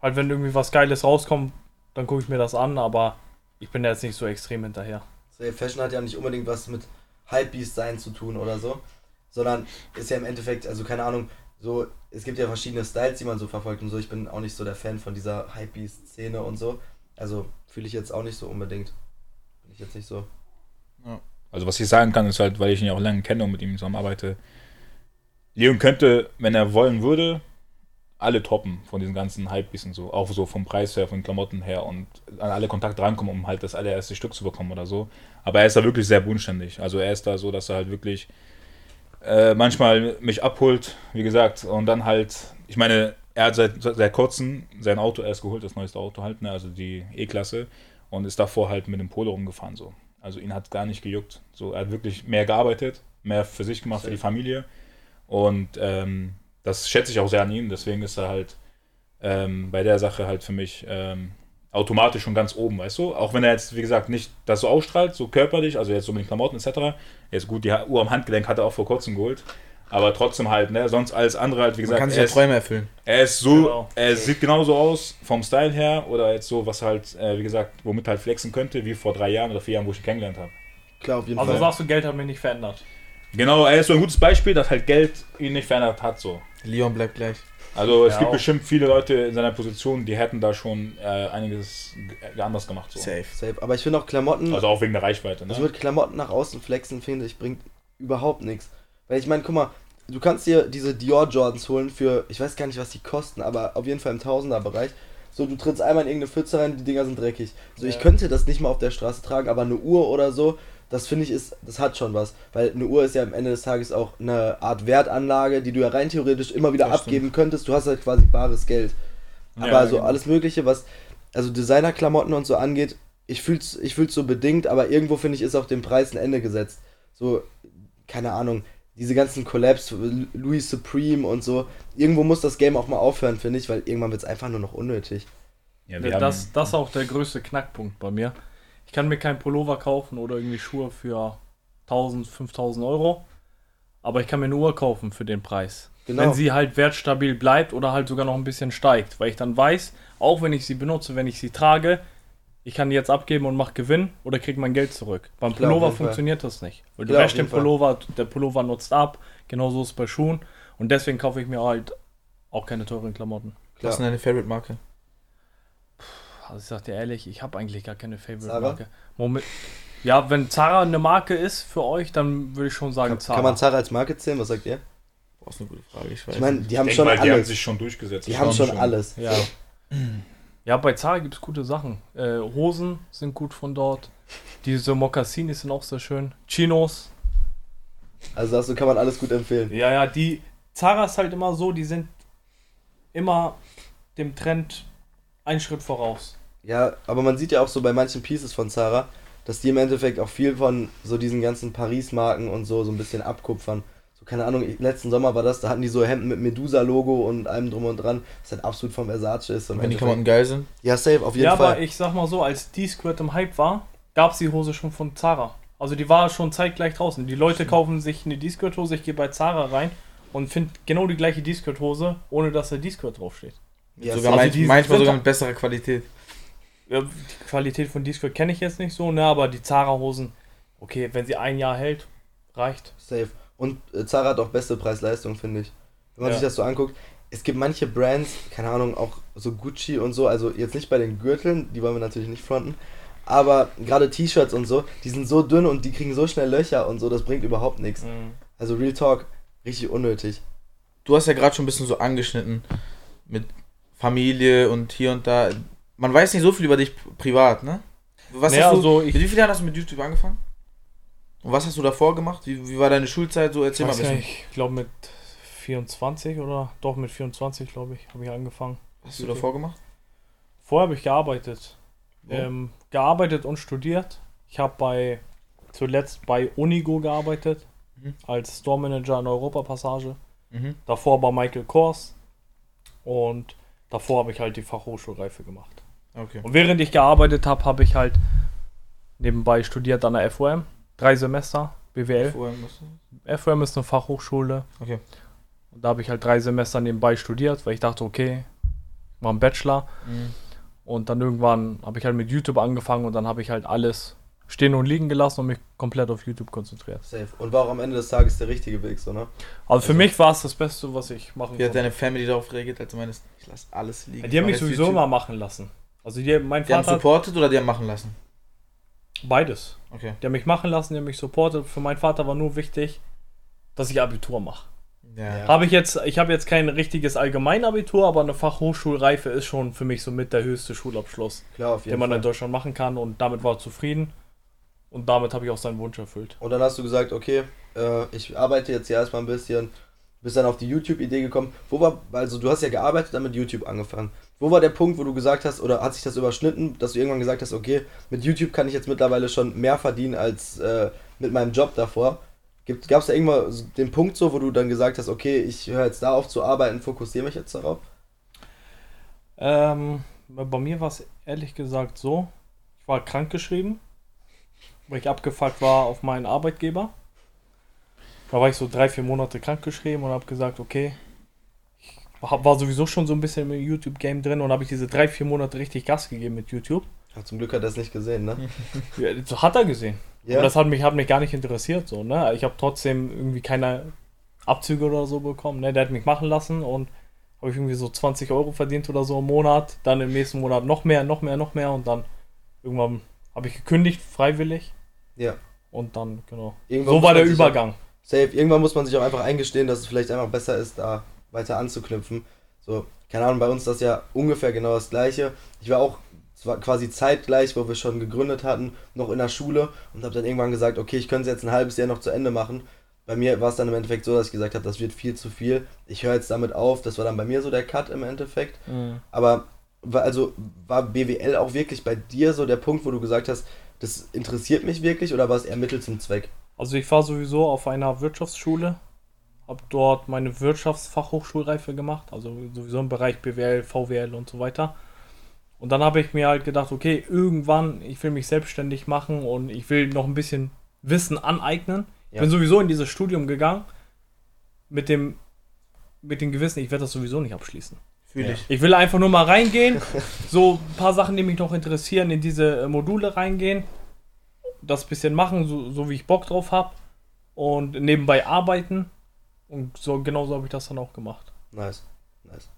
halt wenn irgendwie was Geiles rauskommt, dann gucke ich mir das an, aber ich bin da jetzt nicht so extrem hinterher. So, Fashion hat ja nicht unbedingt was mit Hypebeast sein zu tun oder so, sondern ist ja im Endeffekt, also keine Ahnung, so, es gibt ja verschiedene Styles, die man so verfolgt und so. Ich bin auch nicht so der Fan von dieser Hypebeast-Szene und so. Also fühle ich jetzt auch nicht so unbedingt. Bin ich jetzt nicht so. Also was ich sagen kann, ist halt, weil ich ihn ja auch lange kenne und mit ihm zusammenarbeite, Leon könnte, wenn er wollen würde, alle toppen von diesen ganzen Hypebeats und so. Auch so vom Preis her, von Klamotten her und an alle Kontakte rankommen, um halt das allererste Stück zu bekommen oder so. Aber er ist da wirklich sehr bodenständig. Also er ist da so, dass er halt wirklich äh, manchmal mich abholt, wie gesagt, und dann halt, ich meine, er hat seit, seit kurzem sein Auto erst geholt, das neueste Auto halt, ne, also die E-Klasse, und ist davor halt mit dem Polo rumgefahren so. Also ihn hat gar nicht gejuckt. So, er hat wirklich mehr gearbeitet, mehr für sich gemacht, für die Familie. Und ähm, das schätze ich auch sehr an ihm. Deswegen ist er halt ähm, bei der Sache halt für mich ähm, automatisch schon ganz oben, weißt du? Auch wenn er jetzt, wie gesagt, nicht das so ausstrahlt, so körperlich, also jetzt so mit den Klamotten etc. Jetzt gut, die Uhr am Handgelenk hat er auch vor kurzem geholt. Aber trotzdem halt, ne? Sonst alles andere halt, wie Man gesagt, kann sich er ja ist- Träume erfüllen. er ist so, Genau. er sieht genauso aus vom Style her oder jetzt so, was halt, äh, wie gesagt, womit halt flexen könnte, wie vor drei Jahren oder vier Jahren, wo ich ihn kennengelernt habe. Klar, auf jeden Also Fall. sagst du, Geld hat mich nicht verändert. Genau, er ist so ein gutes Beispiel, dass halt Geld ihn nicht verändert hat, so. Leon bleibt gleich. Also es Ja, gibt auch. bestimmt viele Leute in seiner Position, die hätten da schon äh, einiges g- anders gemacht, so. Safe. Safe. Aber ich finde auch Klamotten, Also auch wegen der Reichweite, ne? also mit Klamotten nach außen flexen, finde ich, bringt überhaupt nichts. Weil ich meine, guck mal, du kannst dir diese Dior Jordans holen für, ich weiß gar nicht, was die kosten, aber auf jeden Fall im Tausenderbereich. So, du trittst einmal in irgendeine Pfütze rein, die Dinger sind dreckig. So, ich Ja. könnte das nicht mal auf der Straße tragen, aber eine Uhr oder so, das finde ich ist, das hat schon was. Weil eine Uhr ist ja am Ende des Tages auch eine Art Wertanlage, die du ja rein theoretisch immer wieder Das abgeben könntest. Du hast halt quasi bares Geld. Aber Ja, so genau. alles Mögliche, was also Designerklamotten und so angeht, ich fühl's, ich fühl's so bedingt, aber irgendwo finde ich, ist auch dem Preis ein Ende gesetzt. So, keine Ahnung, diese ganzen Collabs, Louis Supreme und so, irgendwo muss das Game auch mal aufhören, finde ich, weil irgendwann wird's einfach nur noch unnötig. Ja, das, das ist auch der größte Knackpunkt bei mir. Ich kann mir kein Pullover kaufen oder irgendwie Schuhe für 1000, 5000 Euro, aber ich kann mir eine Uhr kaufen für den Preis. Genau. Wenn sie halt wertstabil bleibt oder halt sogar noch ein bisschen steigt, weil ich dann weiß, auch wenn ich sie benutze, wenn ich sie trage, ich kann die jetzt abgeben und mache Gewinn oder kriege mein Geld zurück. Beim Klar, Pullover funktioniert das nicht. Weil du Klar, wäschst den. Pullover, der Pullover nutzt ab, genauso ist es bei Schuhen und deswegen kaufe ich mir halt auch keine teuren Klamotten. Was ist Klar. denn deine Favorite-Marke? Also ich sag dir ehrlich, ich habe eigentlich gar keine Zara? Favorite-Marke. Moment. Ja, wenn Zara eine Marke ist für euch, dann würde ich schon sagen Kann, Zara. kann man Zara als Marke zählen? Was sagt ihr? Boah, ist eine gute Frage. Ich weiß Ich meine, nicht. die haben denk schon mal, die haben alles. sich schon durchgesetzt. Die Das haben waren schon alles. Ja. ja, bei Zara gibt es gute Sachen. Äh, Hosen sind gut von dort. Diese Mocassinis sind auch sehr schön. Chinos. Also das kann man alles gut empfehlen. Ja, ja, die Zara ist halt immer so, die sind immer dem Trend einen Schritt voraus. Ja, aber man sieht ja auch so bei manchen Pieces von Zara, dass die im Endeffekt auch viel von so diesen ganzen Paris-Marken und so so ein bisschen abkupfern. So, keine Ahnung, ich- letzten Sommer war das, da hatten die so Hemden mit Medusa-Logo und allem drum und dran, was halt absolut vom Versace ist. Und Wenn die Klamotten geil sind. Ja, safe, auf jeden ja, Fall. aber ich sag mal so, als D-Squirt im Hype war, gab es die Hose schon von Zara. Also die war schon zeitgleich draußen. Die Leute kaufen sich eine D-Squirt-Hose, ich gehe bei Zara rein und finde genau die gleiche D-Squirt-Hose, ohne dass da D-Squirt draufsteht. Ja, sogar safe. mein, die manchmal sind- sogar mit besserer Qualität. Ja, die Qualität von D-Squirt kenne ich jetzt nicht so, ne, aber die Zara-Hosen, okay, wenn sie ein Jahr hält, reicht. safe. Und äh, Zara hat auch beste Preis-Leistung, finde ich. Wenn man Ja. sich das so anguckt, es gibt manche Brands, keine Ahnung, auch so Gucci und so, also jetzt nicht bei den Gürteln, die wollen wir natürlich nicht fronten, aber gerade T-Shirts und so, die sind so dünn und die kriegen so schnell Löcher und so, das bringt überhaupt nichts. Also Real Talk, richtig unnötig. Du hast ja gerade schon ein bisschen so angeschnitten mit Familie und hier und da. Man weiß nicht so viel über dich privat, ne? Was Naja, hast du, also ich- mit wie vielen Jahren hast du mit YouTube angefangen? Und was hast du davor gemacht? Wie, wie war deine Schulzeit so? Erzähl mal ein bisschen. ich glaube mit 24 oder doch mit 24, glaube ich, habe ich angefangen. Was hast du davor gemacht? Vorher habe ich gearbeitet. Wo? Ähm, gearbeitet und studiert. Ich habe bei zuletzt bei Unigo gearbeitet Mhm. als Store Manager in der Europapassage. Mhm. Davor bei Michael Kors und davor habe ich halt die Fachhochschulreife gemacht. Okay. Und während ich gearbeitet habe, habe ich halt nebenbei studiert an der FOM. Drei Semester BWL. FOM ist eine Fachhochschule. Okay. Und da habe ich halt drei Semester nebenbei studiert, weil ich dachte, okay, ich mache einen Bachelor. Mhm. Und dann irgendwann habe ich halt mit YouTube angefangen und dann habe ich halt alles stehen und liegen gelassen und mich komplett auf YouTube konzentriert. Safe. Und war auch am Ende des Tages der richtige Weg, so, ne? Also für Also- mich war es das Beste, was ich machen Wie hat konnte. deine Family darauf reagiert, als du meinst, ich lass alles liegen? Die haben mich sowieso YouTube? immer machen lassen. Also die, mein Die haben Vater, supportet oder die haben machen lassen? beides. Okay. Die haben mich machen lassen, die haben mich supportet. Für meinen Vater war nur wichtig, dass ich Abitur mache. Ja. Ja. Habe ich jetzt, ich habe jetzt kein richtiges Allgemeinabitur, aber eine Fachhochschulreife ist schon für mich somit der höchste Schulabschluss, Klar, den man in Fall. Deutschland machen kann und damit war er zufrieden. Und damit habe ich auch seinen Wunsch erfüllt. Und dann hast du gesagt, okay, äh, ich arbeite jetzt hier erstmal ein bisschen, bist dann auf die YouTube-Idee gekommen. Wo war, also du hast ja gearbeitet, dann mit YouTube angefangen. Wo war der Punkt, wo du gesagt hast, oder hat sich das überschnitten, dass du irgendwann gesagt hast, okay, mit YouTube kann ich jetzt mittlerweile schon mehr verdienen als äh, mit meinem Job davor? Gab es da irgendwann den Punkt so, wo du dann gesagt hast, okay, ich höre jetzt da auf zu arbeiten, fokussiere mich jetzt darauf? Ähm, bei mir war es ehrlich gesagt so, ich war krankgeschrieben, weil ich abgefuckt war auf meinen Arbeitgeber. Da war ich so drei, vier Monate krankgeschrieben und habe gesagt, okay, ich war sowieso schon so ein bisschen im YouTube-Game drin und habe ich diese drei, vier Monate richtig Gas gegeben mit YouTube. Ja, zum Glück hat er es nicht gesehen, ne? Ja, so hat er gesehen. Ja. Aber das hat mich, hat mich gar nicht interessiert, so, ne? Ich habe trotzdem irgendwie keine Abzüge oder so bekommen, ne? Der hat mich machen lassen und habe ich irgendwie so 20 Euro verdient oder so im Monat. Dann im nächsten Monat noch mehr, noch mehr, noch mehr und dann irgendwann habe ich gekündigt, freiwillig. Ja. Und dann, genau. Irgendwann So war der Übergang. Safe. Irgendwann muss man sich auch einfach eingestehen, dass es vielleicht einfach besser ist, da weiter anzuknüpfen. So, keine Ahnung, bei uns ist das ja ungefähr genau das gleiche. Ich war auch zwar quasi zeitgleich, wo wir schon gegründet hatten, noch in der Schule und habe dann irgendwann gesagt, okay, ich könnte es jetzt ein halbes Jahr noch zu Ende machen. Bei mir war es dann im Endeffekt so, dass ich gesagt habe, das wird viel zu viel. Ich höre jetzt damit auf. Das war dann bei mir so der Cut im Endeffekt. Aber war, also war BWL auch wirklich bei dir so der Punkt, wo du gesagt hast, das interessiert mich wirklich oder war es eher Mittel zum Zweck? Also ich war sowieso auf einer Wirtschaftsschule, habe dort meine Wirtschaftsfachhochschulreife gemacht, also sowieso im Bereich BWL, VWL und so weiter. Und dann habe ich mir halt gedacht, okay, irgendwann, ich will mich selbstständig machen und ich will noch ein bisschen Wissen aneignen. Ich Ja. bin sowieso in dieses Studium gegangen mit dem, mit dem Gewissen, ich werde das sowieso nicht abschließen. Fühl Ja. ich. Ich will einfach nur mal reingehen, so ein paar Sachen, die mich noch interessieren, in diese äh, Module reingehen, das bisschen machen, so, so wie ich Bock drauf habe und nebenbei arbeiten. Und so genauso habe ich das dann auch gemacht. Nice. Nice.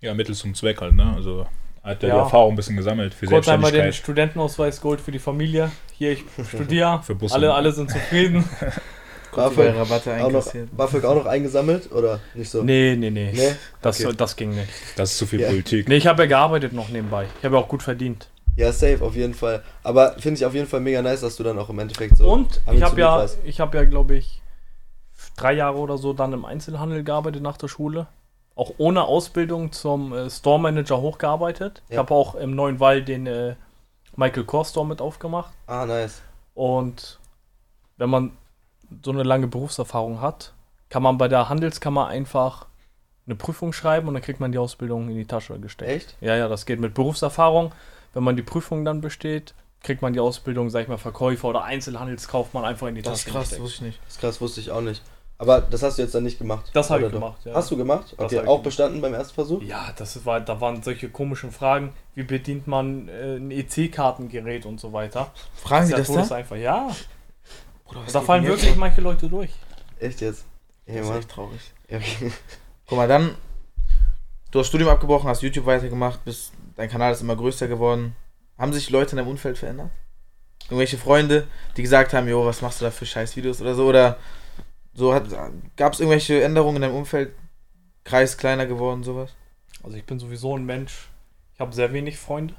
Ja, Mittel zum Zweck halt, ne? Also hat er Ja. die Erfahrung ein bisschen gesammelt für Kurz einmal den Selbstständigkeit. Studentenausweis geholt für die Familie. Hier, ich studiere. Für alle, alle sind zufrieden. BAföG Rabatte auch noch. BAföG auch noch eingesammelt oder nicht so? nee, nee, nee. Nee? Das, Okay. das ging nicht. Das ist zu viel Ja. Politik. Nee, ich habe ja gearbeitet noch nebenbei. Ich habe ja auch gut verdient. Ja, safe, auf jeden Fall. Aber finde ich auf jeden Fall mega nice, dass du dann auch im Endeffekt so. Und ich habe ja, ich habe ja, glaube ich, drei Jahre oder so dann im Einzelhandel gearbeitet nach der Schule. Auch ohne Ausbildung zum äh, Store Manager hochgearbeitet. Ich Ja. habe auch im Neuen Wall den äh, Michael Kors Store mit aufgemacht. Ah, nice. Und wenn man so eine lange Berufserfahrung hat, kann man bei der Handelskammer einfach eine Prüfung schreiben und dann kriegt man die Ausbildung in die Tasche gesteckt. Echt? Ja, ja, das geht mit Berufserfahrung. Wenn man die Prüfung dann besteht, kriegt man die Ausbildung, sag ich mal, Verkäufer oder Einzelhandelskaufmann einfach in die Das ist Tasche krass, gesteckt. wusste ich nicht. Das ist krass, wusste ich auch nicht. Aber das hast du jetzt dann nicht gemacht. Das habe ich doch? gemacht, ja. Hast du gemacht? Das Okay, auch gemacht. bestanden beim ersten Versuch? Ja, das war, da waren solche komischen Fragen, wie bedient man äh, ein EC-Kartengerät und so weiter. Fragen Sie ja das da? todeseinfach. Ja, Bruder, was da fallen jetzt wirklich manche Leute durch. Echt jetzt? Ja, Das ist Mann. echt traurig. Ja, okay. Guck mal, dann, du hast Studium abgebrochen, hast YouTube weitergemacht, bist, dein Kanal ist immer größer geworden. Haben sich Leute in deinem Umfeld verändert? Irgendwelche Freunde, die gesagt haben, jo, was machst du da für scheiß Videos oder so? Oder so, gab es irgendwelche Änderungen in deinem Umfeld? Kreis kleiner geworden, sowas? Also ich bin sowieso ein Mensch, ich habe sehr wenig Freunde.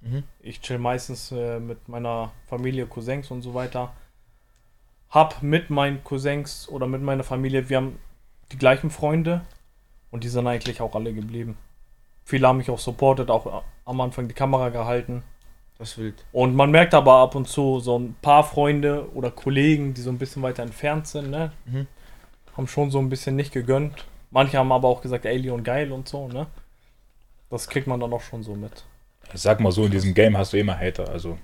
Mhm. Ich chill meistens äh, mit meiner Familie, Cousins und so weiter. Hab mit meinen Cousins oder mit meiner Familie, wir haben die gleichen Freunde und die sind eigentlich auch alle geblieben. Viele haben mich auch supportet, auch am Anfang die Kamera gehalten. Das ist wild. Und man merkt aber ab und zu so ein paar Freunde oder Kollegen, die so ein bisschen weiter entfernt sind, ne? Mhm. Haben schon so ein bisschen nicht gegönnt. Manche haben aber auch gesagt, ey, Leon geil und so, ne? Das kriegt man dann auch schon so mit. Ich sag mal so, in diesem Game hast du immer Hater. Also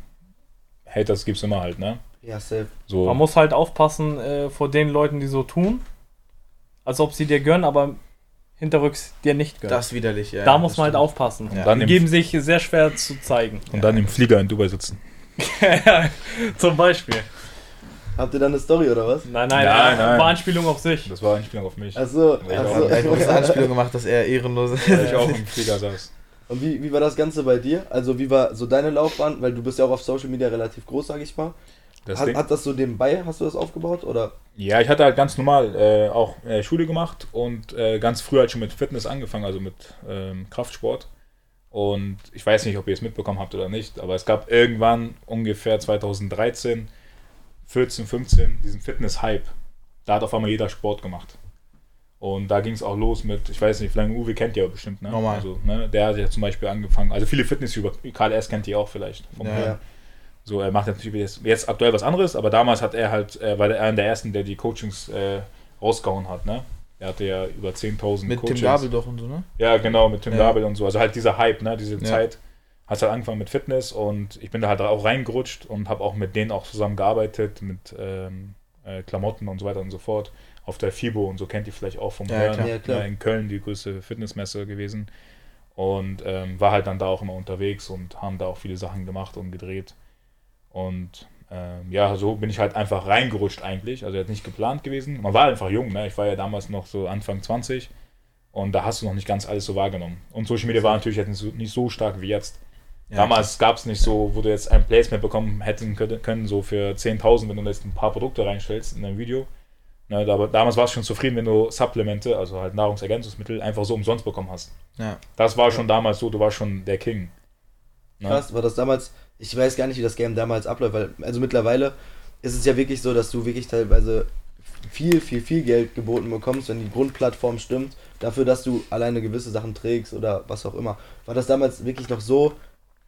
Haters gibt's immer halt, ne? Ja, safe. So. Man muss halt aufpassen äh, vor den Leuten, die so tun, als ob sie dir gönnen, aber hinterrücks dir nicht gönnen. Das ist widerlich, ja. da ja, muss man halt stimmt. aufpassen. Ja. Dann Die geben sich sehr schwer zu zeigen. und dann im Flieger in Dubai sitzen. Zum Beispiel. Habt ihr dann eine Story oder was? Nein, nein, Nein, äh, nein. war Anspielung auf sich. Das war eine Anspielung auf mich. Achso, Ja, achso. Er hat eine Anspielung gemacht, dass er ehrenlos ist. Weil ich auch im Flieger saß. Und wie, wie war das Ganze bei dir? Also wie war so deine Laufbahn? Weil du bist ja auch auf Social Media relativ groß, sag ich mal. Das Hat, hat das so nebenbei, hast du das aufgebaut? Oder? Ja, ich hatte halt ganz normal äh, auch äh, Schule gemacht und äh, ganz früh halt schon mit Fitness angefangen, also mit ähm, Kraftsport. Und ich weiß nicht, ob ihr es mitbekommen habt oder nicht, aber es gab irgendwann ungefähr 2013, 14, 15 diesen Fitness-Hype. Da hat auf einmal jeder Sport gemacht. Und da ging es auch los mit, ich weiß nicht, wie lange Uwe kennt ihr bestimmt, ne? Normal. Also, ne? Der hat ja zum Beispiel angefangen, also viele Fitness-Über, KLS kennt ihr auch vielleicht. Vom Ja. Ja. So, er macht natürlich jetzt, jetzt aktuell was anderes, aber damals hat er halt, äh, war er einer der ersten, der die Coachings äh, rausgehauen hat, ne? Er hatte ja über 10.000 Mit Coachings. Tim Gabel doch und so, ne? Ja, genau, mit Tim Ja. Gabel und so. Also halt dieser Hype, ne? Diese Ja. Zeit. Hat halt angefangen mit Fitness und ich bin da halt auch reingerutscht und habe auch mit denen auch zusammen gearbeitet, mit ähm, äh, Klamotten und so weiter und so fort. Auf der FIBO und so kennt ihr vielleicht auch vom Ja, Hören. klar. Ja, klar. In Köln die größte Fitnessmesse gewesen. Und ähm, war halt dann da auch immer unterwegs und haben da auch viele Sachen gemacht und gedreht. Und ähm, ja, so bin ich halt einfach reingerutscht eigentlich. Also jetzt nicht geplant gewesen. Man war einfach jung, ne? Ich war ja damals noch so Anfang 20 und da hast du noch nicht ganz alles so wahrgenommen. Und Social Media war natürlich jetzt nicht so, nicht so stark wie jetzt. Ja, damals gab es nicht so, wo du jetzt ein Placement bekommen hätten können, so für 10.000, wenn du jetzt ein paar Produkte reinstellst in dein Video. Ne, aber damals warst du schon zufrieden, wenn du Supplemente, also halt Nahrungsergänzungsmittel, einfach so umsonst bekommen hast. Ja. Das war schon damals so, du warst schon der King. Ne? Krass, war das damals, ich weiß gar nicht, wie das Game damals abläuft, weil, also mittlerweile ist es ja wirklich so, dass du wirklich teilweise viel, viel, viel Geld geboten bekommst, wenn die Grundplattform stimmt, dafür, dass du alleine gewisse Sachen trägst oder was auch immer. War das damals wirklich noch so,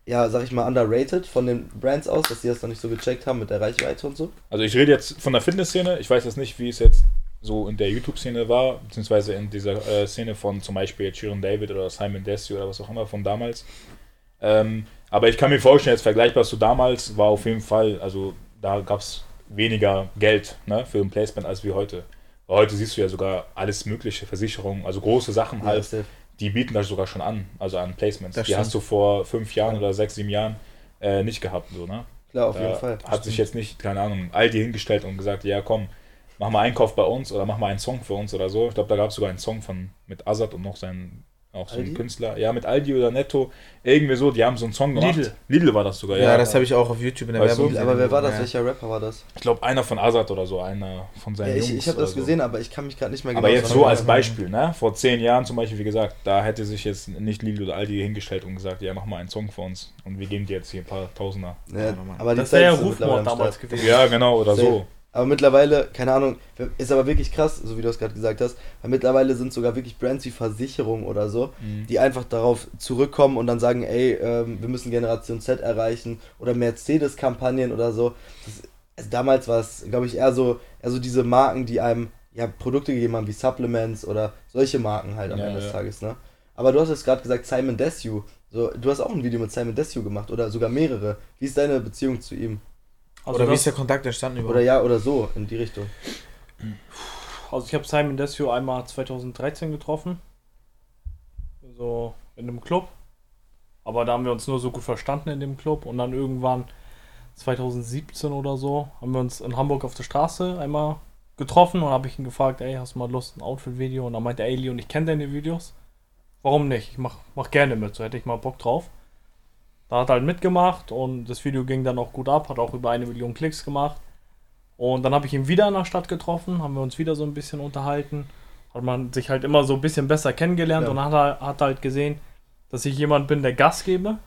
ja, sag ich mal, underrated von den Brands aus, dass die das noch nicht so gecheckt haben mit der Reichweite und so? Also ich rede jetzt von der Fitnessszene. Ich weiß jetzt nicht, wie es jetzt so in der YouTube-Szene war, beziehungsweise in dieser äh, Szene von zum Beispiel Sharon David oder Simon Desio oder was auch immer von damals. Ähm, aber ich kann mir vorstellen, jetzt vergleichbar zu damals war auf jeden Fall, also da gab es weniger Geld ne, für ein Placement als wie heute. Weil heute siehst du ja sogar alles mögliche, Versicherungen, also große Sachen halt, safe. die bieten das sogar schon an, also an Placements. Das die stimmt. hast du vor fünf Jahren oder sechs, sieben Jahren äh, nicht gehabt, so, ne? Klar, auf Da jeden Fall. hat sich jetzt nicht, keine Ahnung, Aldi hingestellt und gesagt, ja komm, mach mal Einkauf bei uns oder mach mal einen Song für uns oder so. Ich glaube, da gab es sogar einen Song von mit Azad und noch seinen, auch so Aldi? ein Künstler. Ja, mit Aldi oder Netto. Irgendwie so, die haben so einen Song gemacht. Lidl. Lidl war das sogar, Ja, ja. das habe ich auch auf YouTube in der Weißt? Werbung gesehen. Aber wer war das? Ja. Welcher Rapper war das? ich glaube, einer von Azad oder so, einer von seinen Ja, ich Jungs. ich habe das so. gesehen, aber ich kann mich gerade nicht mehr Aber jetzt so als. Beispiel, ne? Vor zehn Jahren zum Beispiel, wie gesagt, da hätte sich jetzt nicht Lidl oder Aldi hingestellt und gesagt, ja, mach mal einen Song für uns und wir geben dir jetzt hier ein paar Tausender. Ja, aber Das wäre ja Rufmord am damals gewesen. Ja, genau, oder so. Aber mittlerweile, keine Ahnung, ist aber wirklich krass, so wie du es gerade gesagt hast, weil mittlerweile sind sogar wirklich Brands wie Versicherung oder so, Mhm. die einfach darauf zurückkommen und dann sagen, ey, ähm, wir müssen Generation Z erreichen oder Mercedes-Kampagnen oder so. Das, also damals war es, glaube ich, eher so, eher so diese Marken, die einem ja Produkte gegeben haben, wie Supplements oder solche Marken halt am Ja, Ende des ja. Tages, ne? Aber du hast jetzt gerade gesagt, Simon Desue. So, du hast auch ein Video mit Simon Desue gemacht oder sogar mehrere. Wie ist deine Beziehung zu ihm? Also, Oder wie ist der Kontakt entstanden Oder überhaupt? ja, oder so, in die Richtung. also ich habe Simon Desio einmal 2013 getroffen. So in einem Club. Aber da haben wir uns nur so gut verstanden in dem Club. Und dann irgendwann 2017 oder so haben wir uns in Hamburg auf der Straße einmal getroffen und habe ich ihn gefragt, ey, hast du mal Lust, ein Outfit-Video? Und dann meinte er, ey, Leon, ich kenne deine Videos. Warum nicht? Ich mach, mach gerne mit, so hätte ich mal Bock drauf. Da hat er halt mitgemacht und das Video ging dann auch gut ab, hat auch über eine Million Klicks gemacht. Und dann habe ich ihn wieder in der Stadt getroffen, haben wir uns wieder so ein bisschen unterhalten. hat man sich halt immer so ein bisschen besser kennengelernt Ja. und hat, er- hat halt gesehen, dass ich jemand bin, der Gas gebe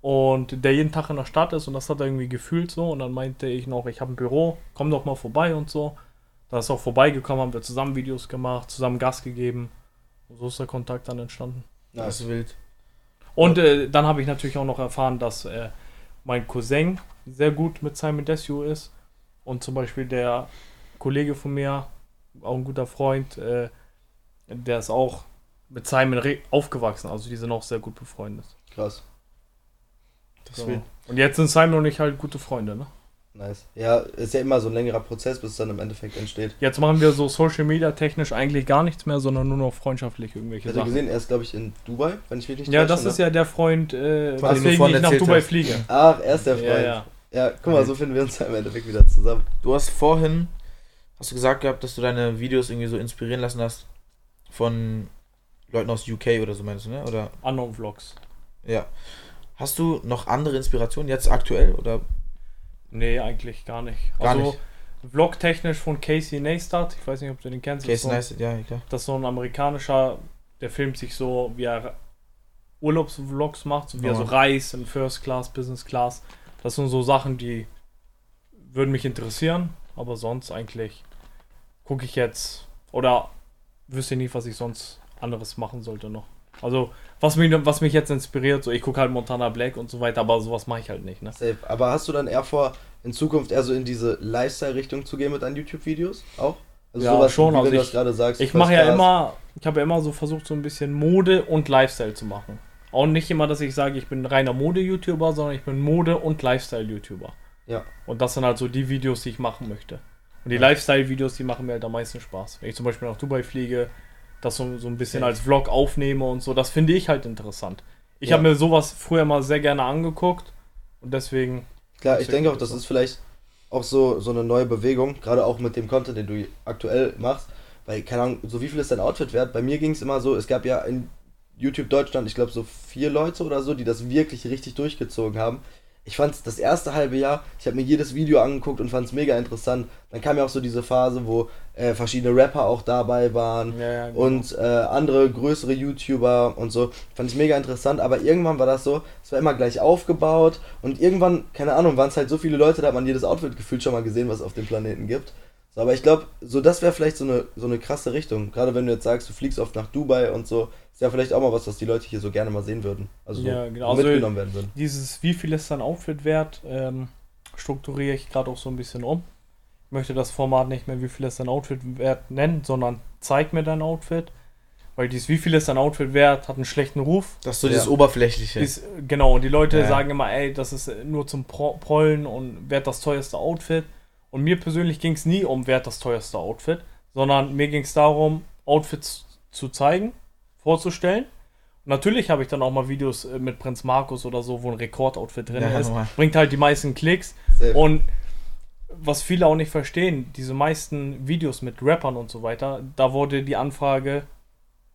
und der jeden Tag in der Stadt ist und das hat er irgendwie gefühlt so und dann meinte ich noch, ich habe ein Büro, komm doch mal vorbei und so. Da ist er auch vorbeigekommen, haben wir zusammen Videos gemacht, zusammen Gas gegeben. Und so ist der Kontakt dann entstanden. Das ist wild. Und äh, dann habe ich natürlich auch noch erfahren, dass äh, mein Cousin sehr gut mit Simon Desue ist. Und zum Beispiel der Kollege von mir, auch ein guter Freund, äh, der ist auch mit Simon re- aufgewachsen. Also die sind auch sehr gut befreundet. Krass. Das So. Und jetzt sind Simon und ich halt gute Freunde. Ne? Nice. Ja, ist ja immer so ein längerer Prozess, bis es dann im Endeffekt entsteht. Jetzt machen wir so Social Media technisch eigentlich gar nichts mehr, sondern nur noch freundschaftlich Ich irgendwelche hatte Sachen. gesehen, er ist, glaube ich, in Dubai, wenn ich nicht Ja, das ne? ist ja der Freund, äh, du weswegen ich nach Dubai hast. fliege. Ach, er ist der Freund. Ja, Ja, ja. guck mal, so finden wir uns ja im Endeffekt wieder zusammen. Du hast vorhin, hast du gesagt gehabt, dass du deine Videos irgendwie so inspirieren lassen hast von Leuten aus UK oder so meinst du, ne? Oder Unknown Vlogs. ja. Hast du noch andere Inspirationen jetzt aktuell oder Nee, eigentlich gar nicht. Gar also, nicht. Vlog-technisch von Casey Neistat, ich weiß nicht, ob du den kennst. Case das, ist Nice? Ja, klar. so, das ist so ein amerikanischer, der filmt sich so, wie er Urlaubsvlogs macht, so wie er so reist in First Class, Business Class. Das sind so Sachen, die würden mich interessieren, aber sonst eigentlich gucke ich jetzt oder wüsste nicht, was ich sonst anderes machen sollte noch. Also, was mich, was mich jetzt inspiriert, so ich gucke halt Montana Black und so weiter, aber sowas mache ich halt nicht, ne? Safe. Aber hast du dann eher vor, in Zukunft eher so in diese Lifestyle-Richtung zu gehen mit deinen YouTube-videos auch? Also Ja, schon, wie also du ich- das gerade sagst. Ich mache ja immer, ich habe ja immer so versucht, so ein bisschen Mode und Lifestyle zu machen. Auch nicht immer, dass ich sage, ich bin reiner Mode-YouTuber, sondern ich bin Mode- und Lifestyle-YouTuber. Ja. Und das sind halt so die Videos, die ich machen möchte. Und die Lifestyle-Videos, die machen mir halt am meisten Spaß. Wenn ich zum Beispiel nach Dubai fliege, das so, so ein bisschen als Vlog aufnehme und so, das finde ich halt interessant. Ich Ja. habe mir sowas früher mal sehr gerne angeguckt und deswegen, Klar, ich denke auch, das ist vielleicht auch so, so eine neue Bewegung, gerade auch mit dem Content, den du aktuell machst. Weil, keine Ahnung, so wie viel ist dein Outfit wert? Bei mir ging es immer so, es gab ja in YouTube Deutschland, ich glaube, so vier Leute oder so, die das wirklich richtig durchgezogen haben. Ich fand das erste halbe Jahr, ich habe mir jedes Video angeguckt und fand es mega interessant. Dann kam ja auch so diese Phase, wo äh, verschiedene Rapper auch dabei waren ja, ja, genau. und äh, andere größere YouTuber und so. Fand ich mega interessant, aber irgendwann war das so, es war immer gleich aufgebaut und irgendwann, keine Ahnung, waren es halt so viele Leute, da hat man jedes Outfit gefühlt schon mal gesehen, was es auf dem Planeten gibt. So, aber ich glaube, so das wäre vielleicht so eine, so eine krasse Richtung. Gerade wenn du jetzt sagst, du fliegst oft nach Dubai und so, ist ja vielleicht auch mal was, was die Leute hier so gerne mal sehen würden. Also, Ja, so genau. Also- mitgenommen werden würden. dieses, wie viel ist dein Outfit wert, ähm, strukturiere ich gerade auch so ein bisschen um. Ich möchte das Format nicht mehr, wie viel ist dein Outfit wert nennen, sondern zeig mir dein Outfit. Weil dieses, wie viel ist dein Outfit wert, hat einen schlechten Ruf. Das ist so Ja. dieses Oberflächliche. Ist, genau, und die Leute Ja. sagen immer, ey, das ist nur zum Pro Prollen und wert das teuerste Outfit. Und mir persönlich ging es nie um wert das teuerste Outfit, sondern mir ging es darum, Outfits zu zeigen, vorzustellen. Und natürlich habe ich dann auch mal Videos äh, mit Prinz Markus oder so, wo ein Rekordoutfit drin Ja, ist. Bringt halt die meisten Klicks. Safe. Und was viele auch nicht verstehen, diese meisten Videos mit Rappern und so weiter, da wurde die Anfrage,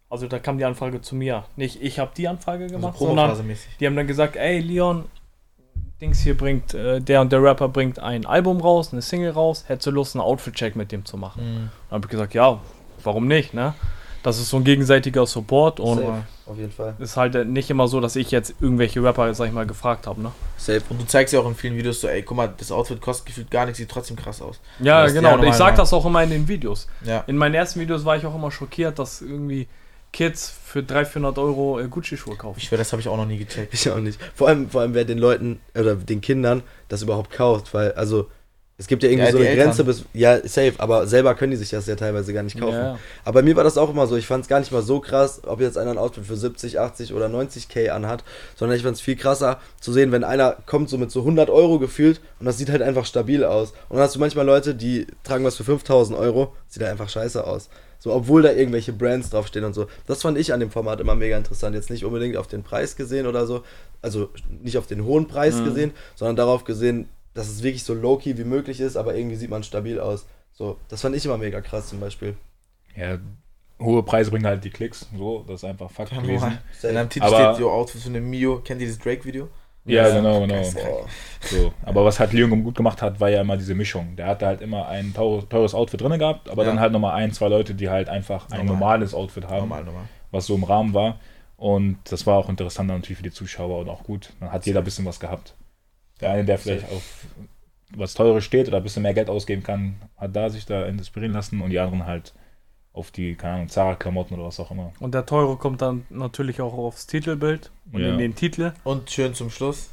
also da kam die Anfrage zu mir. Nicht ich habe die Anfrage Also gemacht, sondern Promophase-mäßig. die haben dann gesagt, ey Leon, Dings hier bringt, äh, der und der Rapper bringt ein Album raus, eine Single raus, hättest du Lust, einen Outfit-Check mit dem zu machen? Mhm. Dann habe ich gesagt, ja, warum nicht, ne? Das ist so ein gegenseitiger Support und Safe, auf jeden Fall. ist halt nicht immer so, dass ich jetzt irgendwelche Rapper, sag ich mal, gefragt habe, ne? Safe. Und du zeigst ja auch in vielen Videos so, ey, guck mal, das Outfit kostet gefühlt gar nichts, sieht trotzdem krass aus. Ja, genau. und ich sag ja. das auch immer in den Videos. Ja. In meinen ersten Videos war ich auch immer schockiert, dass irgendwie Kids für 300, 400 Euro äh, Gucci-Schuhe kaufen. Ich schwör, das habe ich auch noch nie gecheckt. Ich auch nicht. Vor allem, vor allem, wer den Leuten oder den Kindern das überhaupt kauft, weil, also, es gibt ja irgendwie Ja, so eine Eltern. Grenze bis. Ja, safe, aber selber können die sich das ja teilweise gar nicht kaufen. Ja, Aber bei mir war das auch immer so, ich fand es gar nicht mal so krass, ob jetzt einer ein Outfit für 70, 80 oder 90k anhat, sondern ich fand es viel krasser zu sehen, wenn einer kommt so mit so 100 Euro gefühlt und das sieht halt einfach stabil aus. Und dann hast du manchmal Leute, die tragen was für 5000 Euro, sieht halt einfach scheiße aus. So, obwohl da irgendwelche Brands draufstehen und so. Das fand ich an dem Format immer mega interessant. Jetzt nicht unbedingt auf den Preis gesehen oder so, also nicht auf den hohen Preis Mhm. gesehen, sondern darauf gesehen, dass es wirklich so low-key wie möglich ist, aber irgendwie sieht man stabil aus. So, das fand ich immer mega krass zum Beispiel. Ja, hohe Preise bringen halt die Klicks. So, das ist einfach Fakt Ja, gewesen. In einem Titel Aber- steht, yo, Outfit für eine Mio. Kennt ihr dieses Drake-Video? Ja, Ja, genau, genau. So. Aber was halt Leon gut gemacht hat, war ja immer diese Mischung. Der hatte halt immer ein teures, teures Outfit drin gehabt, aber Ja. dann halt nochmal ein, zwei Leute, die halt einfach ein Normal. normales Outfit haben, Normal, normal. was so im Rahmen war. Und das war auch interessant natürlich für die Zuschauer und auch gut. Dann hat jeder ein bisschen was gehabt. Der eine, der vielleicht auf was Teures steht oder ein bisschen mehr Geld ausgeben kann, hat da sich da inspirieren lassen und die anderen halt auf die, keine Ahnung, Zara-Klamotten oder was auch immer. Und der Teure kommt dann natürlich auch aufs Titelbild und Ja. in den Titel. Und schön zum Schluss.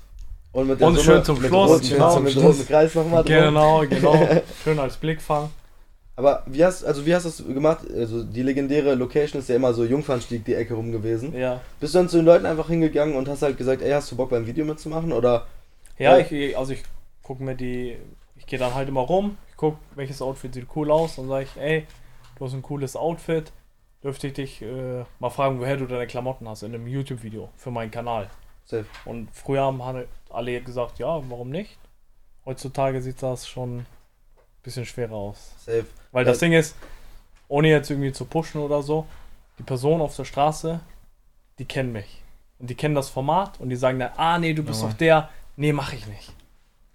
Und, mit Und schön zum mit Schluss, roten- genau. mit roten Kreis nochmal. Genau, genau. Schön als Blickfang. Aber wie hast, also wie hast du das gemacht? Also die legendäre Location ist ja immer so Jungfernstieg die Ecke rum gewesen. Ja. Bist du dann zu den Leuten einfach hingegangen und hast halt gesagt, ey, hast du Bock beim Video mitzumachen? Oder Ja, Ja. ich, also ich gucke mir die, ich gehe dann halt immer rum, ich gucke, welches Outfit sieht cool aus und sage ich, ey, du hast ein cooles Outfit, dürfte ich dich äh, mal fragen, woher du deine Klamotten hast in einem YouTube-Video für meinen Kanal. safe? Und früher haben alle gesagt, ja, warum nicht? Heutzutage sieht das schon ein bisschen schwerer aus. Safe. Weil Ja. das Ding ist, ohne jetzt irgendwie zu pushen oder so, die Person auf der Straße, die kennen mich. Und die kennen das Format und die sagen dann, ah nee, du bist doch der, nee, mach ich nicht.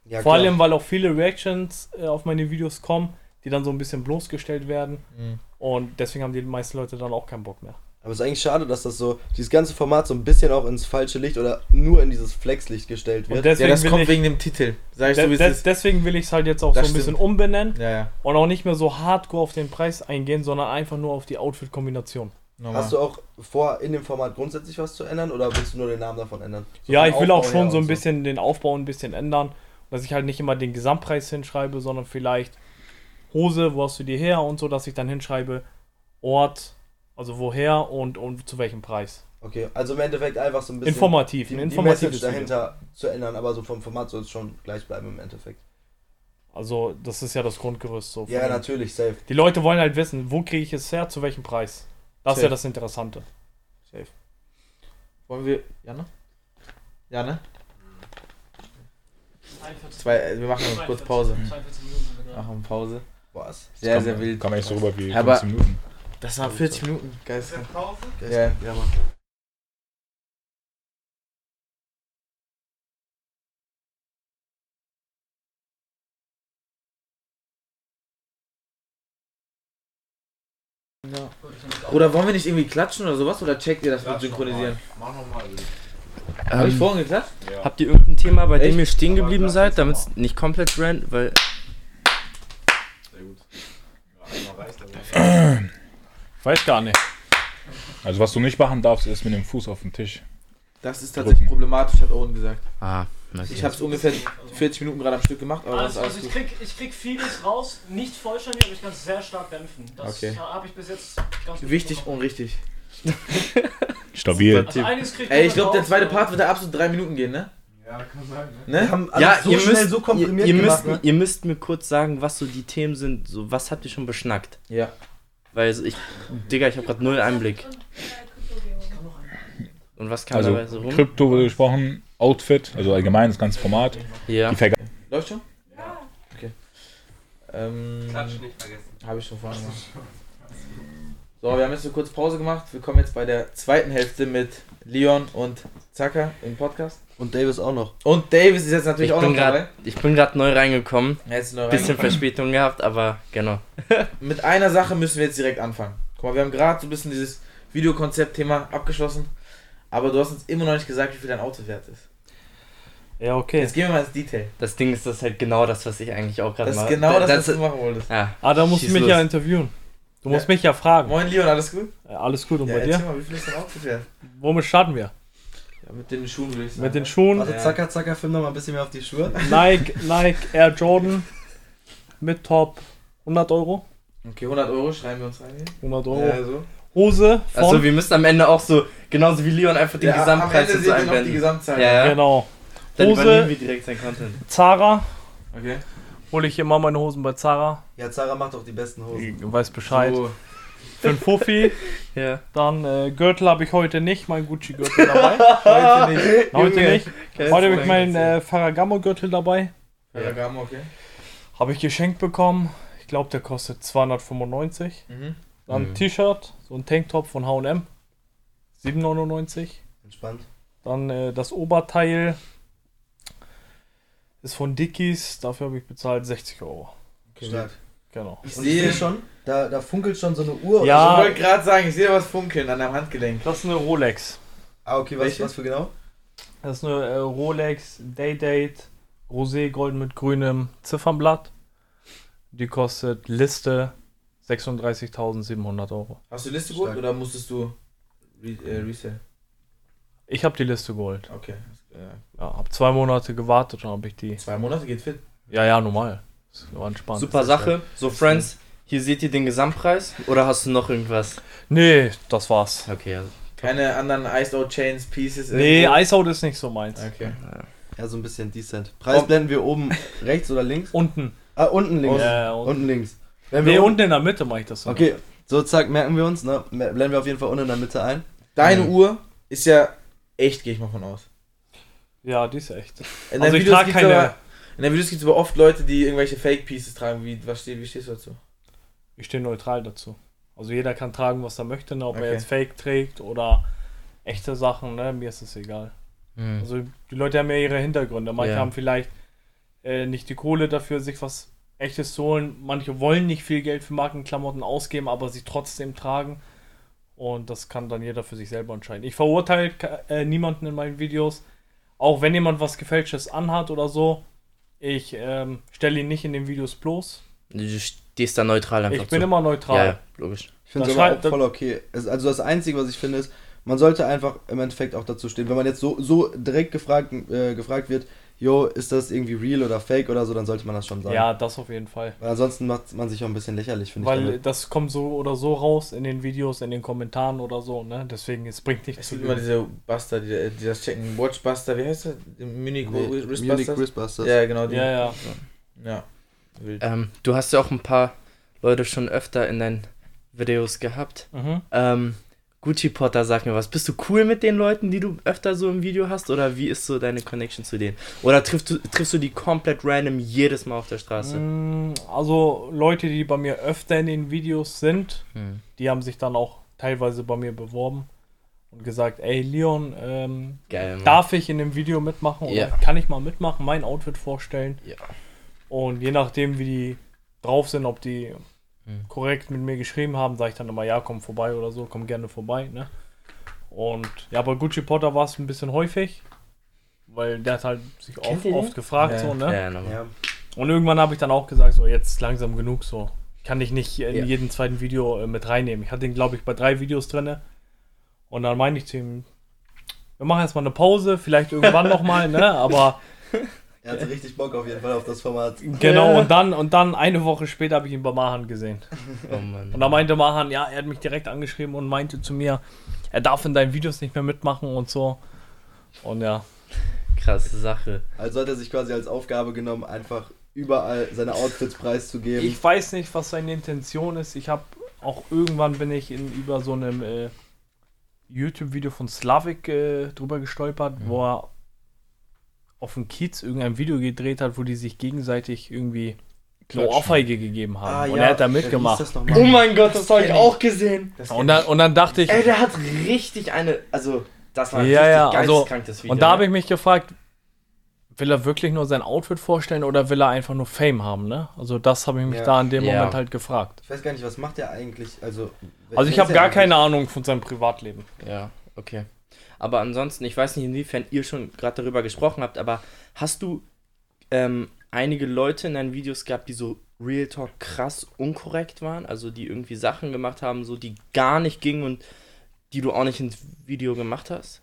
Ja, Vor klar. allem, weil auch viele Reactions äh, auf meine Videos kommen, die dann so ein bisschen bloßgestellt werden. Mhm. Und deswegen haben die meisten Leute dann auch keinen Bock mehr. Aber es ist eigentlich schade, dass das so, dieses ganze Format so ein bisschen auch ins falsche Licht oder nur in dieses Flexlicht gestellt Und wird. deswegen Ja, das kommt ich, wegen dem Titel. Sag ich de so, de ist. deswegen will ich es halt jetzt auch Das so ein bisschen stimmt. umbenennen Ja, ja. und auch nicht mehr so hardcore auf den Preis eingehen, sondern einfach nur auf die Outfit-Kombination. Normal. Hast du auch vor, in dem Format grundsätzlich was zu ändern oder willst du nur den Namen davon ändern? So Ja, ich will auch schon so ein bisschen den Aufbau ein bisschen ändern, dass ich halt nicht immer den Gesamtpreis hinschreibe, sondern vielleicht Hose, wo hast du die her und so, dass ich dann hinschreibe Ort, also woher und, und zu welchem Preis. Okay, also im Endeffekt einfach so ein bisschen Informativ, die, ein die informatives Message Video. dahinter zu ändern, aber so vom Format soll es schon gleich bleiben im Endeffekt. Also das ist ja das Grundgerüst so. Ja, natürlich, safe. Die Leute wollen halt wissen, wo kriege ich es her, zu welchem Preis. Das ist Safe. ja das Interessante. Safe. Wollen wir. Ja, ne? Ja, ne? Zwei, äh, wir machen noch kurz Pause. Machen Pause. Boah, ist Sehr, Kam- sehr wild. Kam echt so rüber wie Aber- 15 Minuten. Das waren 40 Minuten. Geil. geil. Ja. ja, Mann. Oder wollen wir nicht irgendwie klatschen oder sowas? Oder checkt ihr das mit Synchronisieren? Mach nochmal. Hab ich Ähm, vorhin geklatscht? habt ihr irgendein Thema, bei Echt? dem ihr stehen geblieben seid, damit es nicht komplett rant, weil Sehr gut. Ja, einmal reißt aber. Ich weiß gar nicht. Also was du nicht machen darfst, ist mit dem Fuß auf den Tisch. Das ist tatsächlich Drücken. problematisch, hat Owen gesagt. ah, okay. Ich habe es ungefähr 40 Minuten gerade am Stück gemacht, aber das ist Also, alles also ich, krieg, ich krieg vieles raus, nicht vollständig, aber ich kann es sehr stark dämpfen. Das Okay. habe ich bis jetzt ganz gut Wichtig und richtig. Stabil. Also Ey, ich glaube, der zweite Part wird da absolut drei Minuten gehen, ne? Ja, kann sein. Wir Ne? haben alles ja, so ihr, schnell müsst, so komprimiert ihr, ihr, gemacht, müsst, ne? ihr müsst mir kurz sagen, was so die Themen sind. So, was habt ihr schon beschnackt? Ja. Weil ich, Digga, ich habe gerade null Einblick. Und was kam Also dabei so rum? Krypto wurde gesprochen, Outfit, also allgemein das ganze Format. Ja. Läuft schon? Ja. Okay. Ähm, Habe ich schon vorhin gemacht. So, wir haben jetzt eine kurze Pause gemacht. Wir kommen jetzt bei der zweiten Hälfte mit Leon und Zaka im Podcast. Und Davis auch noch. Und Davis ist jetzt natürlich Ich auch noch dabei. gerade ich bin gerade neu reingekommen. Er ist neu Bisschen reingekommen. Verspätung gehabt, aber genau. Mit einer Sache müssen wir jetzt direkt anfangen. Guck mal, wir haben gerade so ein bisschen dieses Videokonzept-Thema abgeschlossen. Aber du hast uns immer noch nicht gesagt, wie viel dein Auto wert ist. Ja, okay. Jetzt gehen wir mal ins Detail. Das Ding ist, das ist halt genau das, was ich eigentlich auch gerade Das ist mache. genau das, was das du machen wolltest. ja. Ah, da musst du Schieß mich los. ja interviewen. Du musst Ja. mich ja fragen. Moin Leon, alles gut? Ja, alles gut, und Ja, bei dir? mal, wie viel ist dein Auto wert? Womit starten wir? Ja, mit den Schuhen würde ich sagen. Mit den Schuhen. Warte, Ja. zacker, zacker, film noch mal ein bisschen mehr auf die Schuhe. Nike, Nike Air Jordan mit Top 100 Euro. Okay, 100 Euro schreiben wir uns rein. hier. 100 Euro. Ja, so. Hose von. Also wir müssen am Ende auch so, genauso wie Leon, einfach den Ja, Gesamtpreis wir noch die einblenden. Gesamtzahl. Ja, ja. genau. Dann Hose- übernehmen wir direkt sein Content. Zara. Okay. Hole ich immer meine Hosen bei Zara. Ja, Zara macht doch die besten Hosen. Du weißt Bescheid. So. Für einen Fuffi. Ja. Dann äh, Gürtel habe ich heute nicht, mein Gucci-Gürtel dabei. Heute nicht. heute Junge. nicht. Heute habe ich meinen äh, Ferragamo-Gürtel dabei. Ferragamo, okay. Habe ich geschenkt bekommen. Ich glaube, der kostet 295. Mhm. Dann Mhm. ein T-Shirt, so ein Tanktop von H&M. 7,99. Entspannt. Dann äh, das Oberteil Ist von Dickies, dafür habe ich bezahlt 60 Euro. Stark. Genau. Ich sehe schon, da, da funkelt schon so eine Uhr. Ja. Ich wollte gerade sagen, ich sehe was funkeln an deinem Handgelenk. Das ist eine Rolex. Ah, okay, was, was für genau? Das ist eine äh, Rolex Day-Date Rosé Gold mit grünem Ziffernblatt. Die kostet Liste 36.700 Euro. Hast du Liste geholt Stark. oder musstest du re äh, Resell? Ich habe die Liste geholt. Okay. Ja. Hab zwei Monate gewartet und habe ich die. Zwei Monate geht fit. Ja, ja, normal. Das war entspannt. Super Sache. So, Friends, hier seht ihr den Gesamtpreis. Oder hast du noch irgendwas? Nee, das war's. Okay, also. Keine anderen Iced Out Chains, Pieces. Nee, irgendwo? Iceout ist nicht so meins. Okay. Ja, so ein bisschen decent. Preis blenden wir oben rechts oder links? Unten. Ah, unten links. Ja, unten. Unten links. Wenn Nee, unten in der Mitte mache ich das so. Okay, so zack, merken wir uns, ne? Blenden wir auf jeden Fall unten in der Mitte ein. Deine Mhm. Uhr ist ja echt, gehe ich mal von aus. Ja, die ist echt. In Also ich Videos trage gibt's keine. aber, in deinen Videos gibt es aber oft Leute, die irgendwelche Fake Pieces tragen. Wie, was steht, wie stehst du dazu? Ich stehe neutral dazu. Also jeder kann tragen, was er möchte, ne? ob Okay. er jetzt Fake trägt oder echte Sachen, ne? Mir ist es egal. Hm. Also die Leute haben ja ihre Hintergründe. Manche Ja. haben vielleicht äh, nicht die Kohle dafür, sich was echtes zu holen. Manche wollen nicht viel Geld für Markenklamotten ausgeben, aber sie trotzdem tragen. Und das kann dann jeder für sich selber entscheiden. Ich verurteile äh, niemanden in meinen Videos. Auch wenn jemand was Gefälschtes anhat oder so. Ich ähm, stelle ihn nicht in den Videos bloß. Du stehst da neutral einfach Ich bin zu. immer neutral. ja, logisch. Ich finde es aber auch voll okay. Also das Einzige, was ich finde, ist, man sollte einfach im Endeffekt auch dazu stehen. Wenn man jetzt so, so direkt gefragt, äh, gefragt wird, jo, ist das irgendwie real oder fake oder so, dann sollte man das schon sagen. Ja, das auf jeden Fall. Weil ansonsten macht man sich auch ein bisschen lächerlich, finde ich. Weil damit. das kommt so oder so raus in den Videos, in den Kommentaren oder so, ne? Deswegen, es bringt nichts Es zu gibt immer diese Buster, die, die das checken. Watchbuster, wie heißt das? Munich Nee, Wristbusters? Munich Wristbusters. Ja, genau. Die. Ja, ja. ja. Wild. Ähm, du hast ja auch ein paar Leute schon öfter in deinen Videos gehabt. Mhm. Ähm, Gucci Potter, sag mir was. Bist du cool mit den Leuten, die du öfter so im Video hast? Oder wie ist so deine Connection zu denen? Oder triffst du, triffst du die komplett random jedes Mal auf der Straße? Mm, Also Leute, die bei mir öfter in den Videos sind, Hm. die haben sich dann auch teilweise bei mir beworben und gesagt, ey Leon, ähm, Geil, darf ich in dem Video mitmachen oder Ja. kann ich mal mitmachen, mein Outfit vorstellen? Ja. Und je nachdem, wie die drauf sind, ob die Hm. korrekt mit mir geschrieben haben, sage ich dann immer, ja, komm vorbei oder so, komm gerne vorbei, ne? Und ja, bei Gucci Potter war es ein bisschen häufig, weil der hat halt sich oft, oft gefragt, Ja. so, ne? Ja. Ja. Und irgendwann habe ich dann auch gesagt, so jetzt langsam genug so. Kann ich nicht in Ja. jedem zweiten Video äh, mit reinnehmen. Ich hatte ihn, glaube ich, bei drei Videos drinne. Und dann meinte ich zu ihm, wir machen jetzt mal eine Pause, vielleicht irgendwann nochmal, ne? Aber Er hatte richtig Bock auf jeden Fall auf das Format. genau, und dann, und dann eine Woche später habe ich ihn bei Mahan gesehen. Oh. Und da meinte Mahan, ja, er hat mich direkt angeschrieben und meinte zu mir, er darf in deinen Videos nicht mehr mitmachen und so. Und ja, Krasse Sache. Also hat er sich quasi als Aufgabe genommen, einfach überall seine Outfits preiszugeben. ich weiß nicht, was seine Intention ist. Ich habe auch irgendwann bin ich in über so einem äh, YouTube-Video von Slavik äh, drüber gestolpert, wo er auf dem Kiez irgendein Video gedreht hat, wo die sich gegenseitig irgendwie eine. Ohrfeige gegeben haben. Ah, und ja. er hat da mitgemacht. Oh mein Gott, das habe ich auch gesehen. Und dann, und dann dachte ich, Ey, der hat richtig eine. Also, das war ein Ja, richtig ja, also- geisteskrankes Video. und da habe ne? ich mich gefragt, will er wirklich nur sein Outfit vorstellen oder will er einfach nur Fame haben, ne? Also das habe ich mich Ja. da in dem Ja. Moment halt gefragt. Ich weiß gar nicht, was macht er eigentlich? Also, Also ich habe gar er keine Ahnung von seinem Privatleben. Ja, okay. Aber ansonsten, ich weiß nicht, inwiefern ihr schon gerade darüber gesprochen habt, aber hast du ähm, einige Leute in deinen Videos gehabt, die so Real Talk krass unkorrekt waren? Also die irgendwie Sachen gemacht haben, so die gar nicht gingen und die du auch nicht ins Video gemacht hast?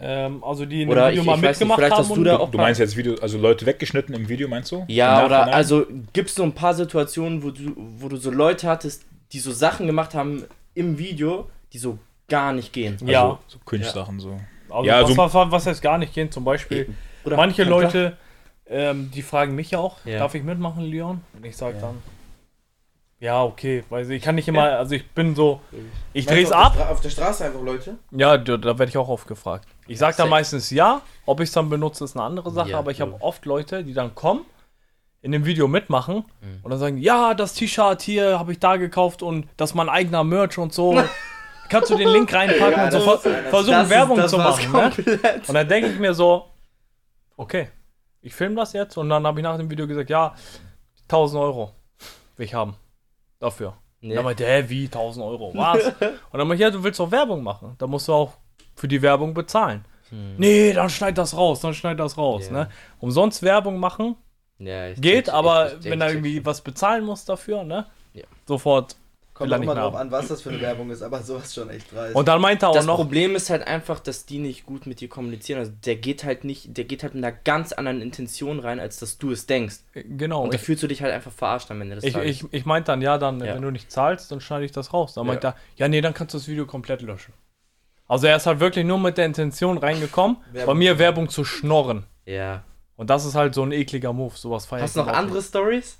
Ähm, also die in Oder dem Video ich- mal ich nicht, mitgemacht vielleicht haben. hast du Du, auch du meinst jetzt Video, also Leute weggeschnitten im Video, meinst du? Ja, oder also gibt es so ein paar Situationen, wo du, wo du so Leute hattest, die so Sachen gemacht haben im Video, die so gar nicht gehen. Also, Ja. So Cringe-Sachen so. Also Ja, was, so- was, was heißt gar nicht gehen? Zum Beispiel, Oder manche. Leute, ähm, die fragen mich ja auch, Ja. darf ich mitmachen, Leon? Und ich sage Ja. dann, ja, okay, weil ich kann nicht immer, also ich bin so, ich drehe es ab. der Auf der Straße einfach Leute. Ja, da, da werde ich auch oft gefragt. Ich sage dann meistens ja, ob ich es dann benutze, ist eine andere Sache, Ja, aber ich habe oft Leute, die dann kommen, in dem Video mitmachen Mhm. und dann sagen, ja, das T-Shirt hier habe ich da gekauft und das ist mein eigener Merch und so. Kannst du den Link reinpacken Ja, und so das ver ist einer- versuchen ist- Werbung das zu machen. Ne? Und dann denke ich mir so, okay, ich filme das jetzt und dann habe ich nach dem Video gesagt, ja, 1000 Euro will ich haben. Dafür. Nee. Dann meinte, hä, wie 1000 Euro? Was? und dann meinte ich, ja, du willst doch Werbung machen. Da musst du auch für die Werbung bezahlen. Hm. Nee, dann schneid das raus, dann schneid das raus. Ja. Ne? Umsonst Werbung machen Ja, ich geht, check- aber ich check- wenn er check- irgendwie was bezahlen muss dafür, ne? Ja. Sofort. Kommt auch mehr drauf an, was das für eine Werbung ist, aber sowas schon echt dreist. Und dann meinte er auch Das noch, Problem ist halt einfach, dass die nicht gut mit dir kommunizieren. Also der geht halt nicht, der geht halt mit einer ganz anderen Intention rein, als dass du es denkst. genau, Und da ich, fühlst du dich halt einfach verarscht am Ende des ich, Tages. ich, ich meinte dann, ja, dann, Ja. wenn du nicht zahlst, dann schneide ich das raus. Dann Ja. meinte er, ja, nee, dann kannst du das Video komplett löschen. Also er ist halt wirklich nur mit der Intention reingekommen, bei Werbung. mir Werbung zu schnorren. ja. Und das ist halt so ein ekliger Move, sowas feier Hast du noch andere Stories?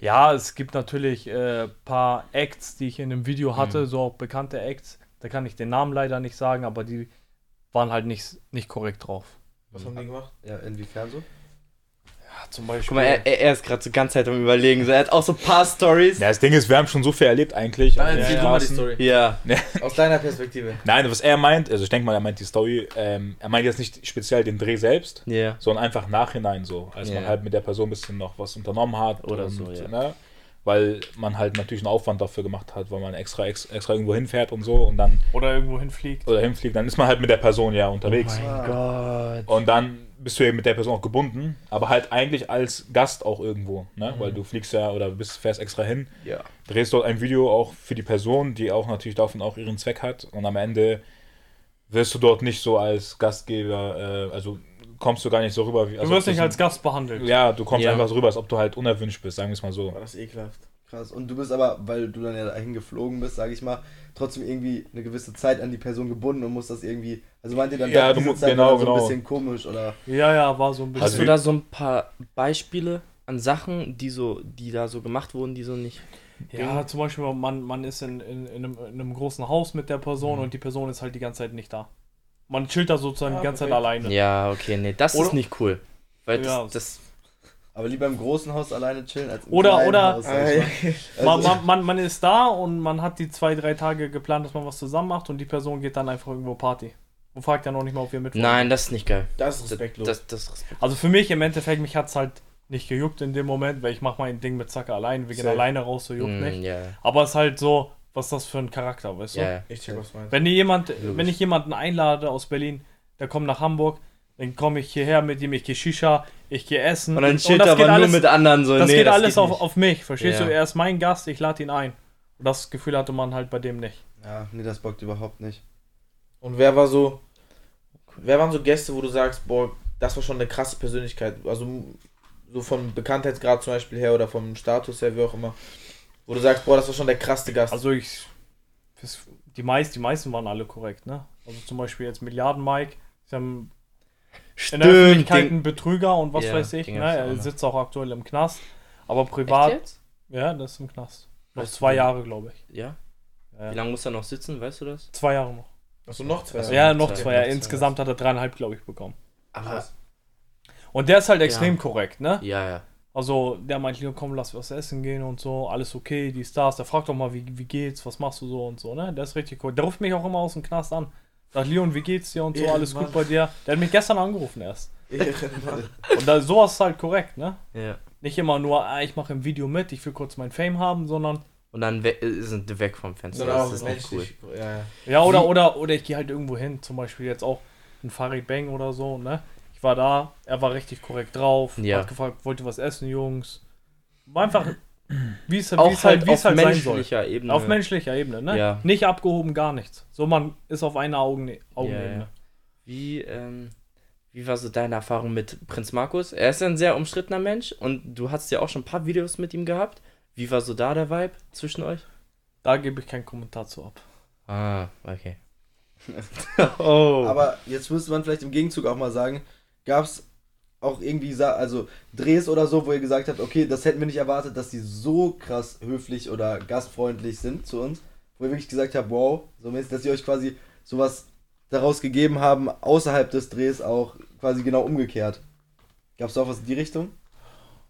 Ja, es gibt natürlich äh, paar Acts, die ich in einem Video hatte, so auch bekannte Acts. Da kann ich den Namen leider nicht sagen, aber die waren halt nicht, nicht korrekt drauf. Was haben die gemacht? ja, inwiefern so? Ja, zum Beispiel. Guck mal, er, er ist gerade so ganz Zeit am Überlegen. So, er hat auch so ein paar Stories. Ja, das Ding ist, wir haben schon so viel erlebt eigentlich. Den erzähl du mal die. Story. Ja. Aus deiner Perspektive. Nein, was er meint, also ich denke mal, er meint die Story, ähm, er meint jetzt nicht speziell den Dreh selbst, Ja. sondern einfach nachhinein so, als man Ja. halt mit der Person ein bisschen noch was unternommen hat. Oder so, ja. Ne? Weil man halt natürlich einen Aufwand dafür gemacht hat, weil man extra, ex, extra irgendwo hinfährt und so und dann, Oder irgendwo hinfliegt. oder hinfliegt, dann ist man halt mit der Person ja unterwegs. Oh mein Gott. Und dann bist du eben mit der Person auch gebunden, aber halt eigentlich als Gast auch irgendwo, ne? Weil du fliegst ja oder bist, fährst extra hin, Ja. drehst dort ein Video auch für die Person, die auch natürlich davon auch ihren Zweck hat. Und am Ende wirst du dort nicht so als Gastgeber, äh, also kommst du gar nicht so rüber wie. Du Also wirst ob nicht als Gast behandelt. Ja, du kommst Ja. einfach so rüber, als ob du halt unerwünscht bist, sagen wir es mal so. War das ekelhaft. Krass. Und du bist aber, weil du dann ja dahin geflogen bist, sag ich mal, trotzdem irgendwie eine gewisse Zeit an die Person gebunden und musst das irgendwie. Also meint ihr dann, Ja, doch, du diese mu- Zeit genau, war dann so genau. ein bisschen komisch oder. Ja, ja, war so ein bisschen. Hast du da so ein paar Beispiele an Sachen, die so, die da so gemacht wurden, die so nicht. Ja, zum Beispiel, man, man ist in, in, in, einem, in einem großen Haus mit der Person Mhm. und die Person ist halt die ganze Zeit nicht da. Man chillt da sozusagen Ah, die ganze Zeit perfekt. alleine. Ja, okay, nee, das ist Oder- nicht cool. Weil das, Ja. das Aber lieber im großen Haus alleine chillen als im Oder- kleinen oder- Haus. Man, Also- man, man, man ist da und man hat die zwei, drei Tage geplant, dass man was zusammen macht und die Person geht dann einfach irgendwo Party. Und fragt ja noch nicht mal, ob wir mit Nein, das ist nicht geil. Das ist Das, respektlos. das, das ist respektlos. Also für mich im Endeffekt, mich hat es halt nicht gejuckt in dem Moment, weil ich mache mein Ding mit Zacke allein. Wir gehen Safe. alleine raus, so juckt Mm, nicht. Ja, Aber es ist halt so, was ist das für ein Charakter, weißt du? ja, ja. ich check, was du meinst. Wenn, jemand, Logisch. wenn ich jemanden einlade aus Berlin, der kommt nach Hamburg, dann komme ich hierher mit ihm, ich gehe Shisha, ich gehe essen. Und dann chillt das er geht aber alles, nur mit anderen so. Das nee, geht alles geht auf, auf mich, verstehst Ja. du? Er ist mein Gast, ich lade ihn ein. Und das Gefühl hatte man halt bei dem nicht. Ja, nee, das bockt überhaupt nicht. Und wer war so. Wer waren so Gäste, wo du sagst, boah, das war schon eine krasse Persönlichkeit? Also so vom Bekanntheitsgrad zum Beispiel her oder vom Status her, wie auch immer. Wo du sagst, boah, das war schon der krasseste Gast. Also ich, das, die, meist, die meisten waren alle korrekt, ne? Also zum Beispiel jetzt Milliarden Mike, sie haben in der Öffentlichkeit einen Betrüger und was Ja, weiß ich, ne? Er sitzt auch aktuell im Knast. Aber Echt privat, jetzt? ja, das ist im Knast. Noch Weißt du, zwei wie- Jahre, glaube ich. Ja? Ja. Wie lange muss er noch sitzen, weißt du das? Zwei Jahre noch. Achso, noch zwei. Also, ja, noch zwei, zwei noch Jahre. zwei. Insgesamt hat er dreieinhalb, glaube ich, bekommen. Aber. Und der ist halt extrem Ja. korrekt, ne? ja, ja. Also, der meint, Leo, komm, lass was essen gehen und so, alles okay, die Stars. Der fragt doch mal, wie, wie geht's, was machst du so und so, ne? Der ist richtig cool. Der ruft mich auch immer aus dem Knast an. Sagt, Leon, wie geht's dir und so, alles gut bei dir? Der hat mich gestern angerufen erst. Und da, sowas ist halt korrekt, ne? ja. Nicht immer nur, ah, ich mache im Video mit, ich will kurz mein Fame haben, sondern, Und dann we äh, sind die weg vom Fenster. Auch das ist nicht cool. Ja, ja. ja, oder, oder, oder ich gehe halt irgendwo hin, zum Beispiel jetzt auch ein Farid Bang oder so, ne? Ich war da, er war richtig korrekt drauf, Ja. hat gefragt, wollt ihr was essen, Jungs? War einfach, wie es, wie Auch es halt, halt wie es auf halt sein soll. menschlicher Ebene. Auf menschlicher Ebene, ne? Ja. Nicht abgehoben, gar nichts. So, man ist auf einer Augen Augenebene. Ja, Wie, ähm, wie war so deine Erfahrung mit Prinz Markus? Er ist ein sehr umstrittener Mensch und du hast ja auch schon ein paar Videos mit ihm gehabt. Wie war so da der Vibe zwischen euch? Da gebe ich keinen Kommentar zu ab. Ah, okay. oh. Aber jetzt müsste man vielleicht im Gegenzug auch mal sagen, gab es auch irgendwie, also Drehs oder so, wo ihr gesagt habt, okay, das hätten wir nicht erwartet, dass die so krass höflich oder gastfreundlich sind zu uns, wo ihr wirklich gesagt habt, wow, so mäßig, dass sie euch quasi sowas daraus gegeben haben, außerhalb des Drehs auch quasi genau umgekehrt. Gab es auch was in die Richtung?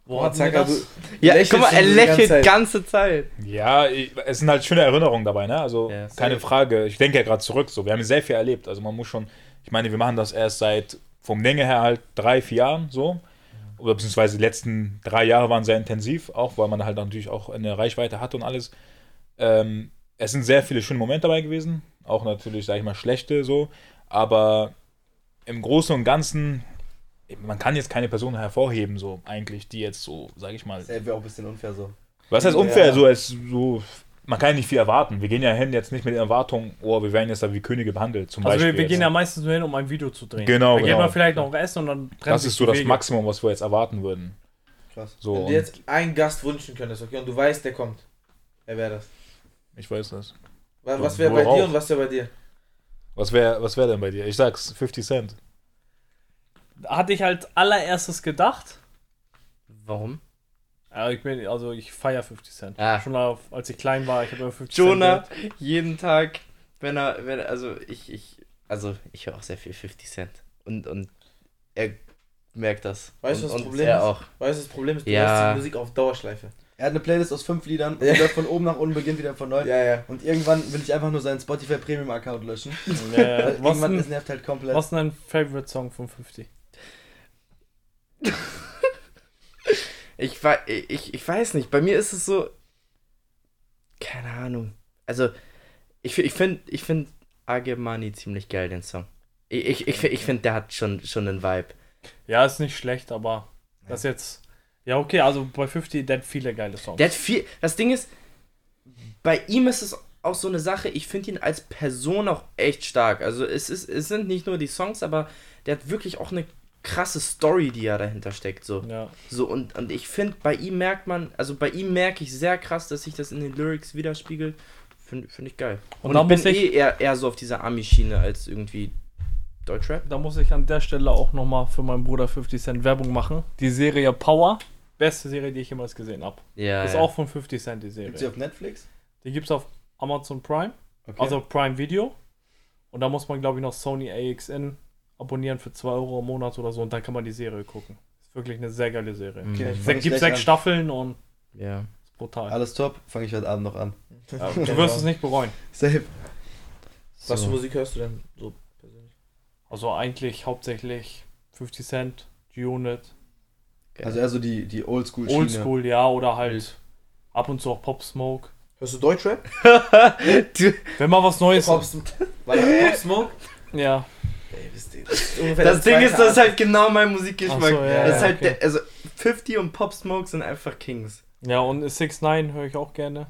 Boah, das? du- ja, guck mal, er ganze lächelt Zeit. ganze Zeit. Ja, es sind halt schöne Erinnerungen dabei, ne? Also Ja, keine. Frage. Ich denke ja gerade zurück, so. Wir haben sehr viel erlebt. Also man muss schon, ich meine, wir machen das erst seit vom Länge her halt drei, vier Jahren so. oder beziehungsweise die letzten drei Jahre waren sehr intensiv, auch weil man halt natürlich auch eine Reichweite hatte und alles. Ähm, es sind sehr viele schöne Momente dabei gewesen, auch natürlich, sage ich mal, schlechte so, aber im Großen und Ganzen, man kann jetzt keine Person hervorheben, so eigentlich, die jetzt so, sage ich mal, Das wäre auch ein bisschen unfair so. was heißt unfair? Ja. So, es, so, man kann ja nicht viel erwarten. Wir gehen ja hin jetzt nicht mit der Erwartung, oh, wir werden jetzt da wie Könige behandelt. Zum Also wir, Beispiel wir jetzt. gehen ja meistens nur hin, um ein Video zu drehen. Genau, Da geht genau. man vielleicht noch essen und dann Das sich ist so das Wege. Maximum, was wir jetzt erwarten würden. Krass. So, Wenn du jetzt einen Gast wünschen könntest, okay, und du weißt, der kommt. Wer wäre das? ich weiß das. Was, was wäre bei dir und was wäre bei dir? Was wäre was wär denn bei dir? Ich sag's, 50 Cent. Hatte ich als allererstes gedacht. Warum? Ja, ich bin, also ich feiere 50 Cent. Ah. Schon auf, als ich klein war, ich habe immer 50 Jonah, Cent. jeden Tag, wenn er, wenn er, also ich, ich, also ich höre auch sehr viel 50 Cent. Und, und er merkt das. Weißt du, und, was das Problem er ist? auch. Weißt du, das Problem ist, du Ja. hörst die Musik auf Dauerschleife. Er hat eine Playlist aus fünf Liedern und Ja. läuft von oben nach unten, beginnt wieder von neu. Ja, ja. Und irgendwann will ich einfach nur seinen Spotify Premium Account löschen. Ja, ja. was, irgendwann es denn, nervt halt komplett. was denn dein Favorite Song von 50? Ich, ich, ich weiß nicht, bei mir ist es so, keine Ahnung. Also, ich, ich finde ich find Agemani ziemlich geil, den Song. Ich, ich, ich, ich finde, der hat schon, schon einen Vibe. Ja, ist nicht schlecht, aber das jetzt. Ja, okay, also bei 50, der hat viele geile Songs. Der hat viel. Das Ding ist, bei ihm ist es auch so eine Sache, ich finde ihn als Person auch echt stark. Also es, ist, es sind nicht nur die Songs, aber der hat wirklich auch eine krasse Story, die ja dahinter steckt. So, ja. so und, und ich finde, bei ihm merkt man, also bei ihm merke ich sehr krass, dass sich das in den Lyrics widerspiegelt. Finde find ich geil. Und Und, ich bin ich- eh eher, eher so auf dieser Ami-Schiene als irgendwie Deutschrap. Da muss ich an der Stelle auch nochmal für meinen Bruder 50 Cent Werbung machen. Die Serie Power, beste Serie, die ich jemals gesehen habe. Ja. Ist ja. auch von 50 Cent die Gibt's die Serie. auf Netflix? Die gibt's auf Amazon Prime, Okay. also Prime Video. Und da muss man, glaube ich, noch Sony AXN abonnieren für 2 Euro im Monat oder so und dann kann man die Serie gucken. Ist wirklich eine sehr geile Serie. Mhm. Okay, Es fang gibt sechs an. Staffeln und ja. ist brutal. Alles top, fange ich heute Abend noch an. Ja, du wirst es nicht bereuen. Safe. Was So. für Musik hörst du denn so persönlich? Also eigentlich hauptsächlich 50 Cent, G-Unit. Also eher so die, die Oldschool Schiene. Oldschool, ja, oder halt ab und zu auch Pop Smoke. Hörst du Deutschrap? Wenn mal was Neues Pop, Pop Smoke? Ja, Ey, wisst ihr, das ist Ding ist, das ist halt genau mein Musikgeschmack. So, ja, das ja, ist halt okay. der, also 50 und Pop Smoke sind einfach Kings. ja und 6 9 höre ich auch gerne.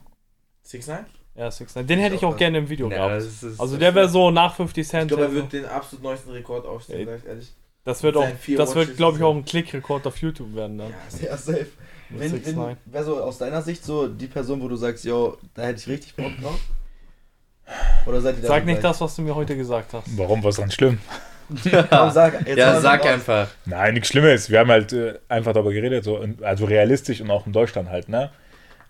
6 9 Ja, 6 9 Den hätte ich auch gerne im Video Ja, gehabt. das ist- Also der wäre so nach 50 Ich Cent. glaube, er wird den absolut neuesten Rekord aufstellen, Ey. ich ehrlich. das wird auch, das wird glaube ich auch ein Klickrekord auf YouTube werden dann. Ja, Ja, safe. Wen, 6 wen, 9 wer so aus deiner Sicht so die Person, wo du sagst, yo, da hätte ich richtig Bock drauf? Oder seid ihr Sag nicht gleich? das, was du mir heute gesagt hast. Warum, was dran schlimm? Komm, sag, jetzt Ja, sag einfach. Nein, nichts Schlimmes. Wir haben halt äh, einfach darüber geredet, so, also realistisch und auch in Deutschland halt, ne?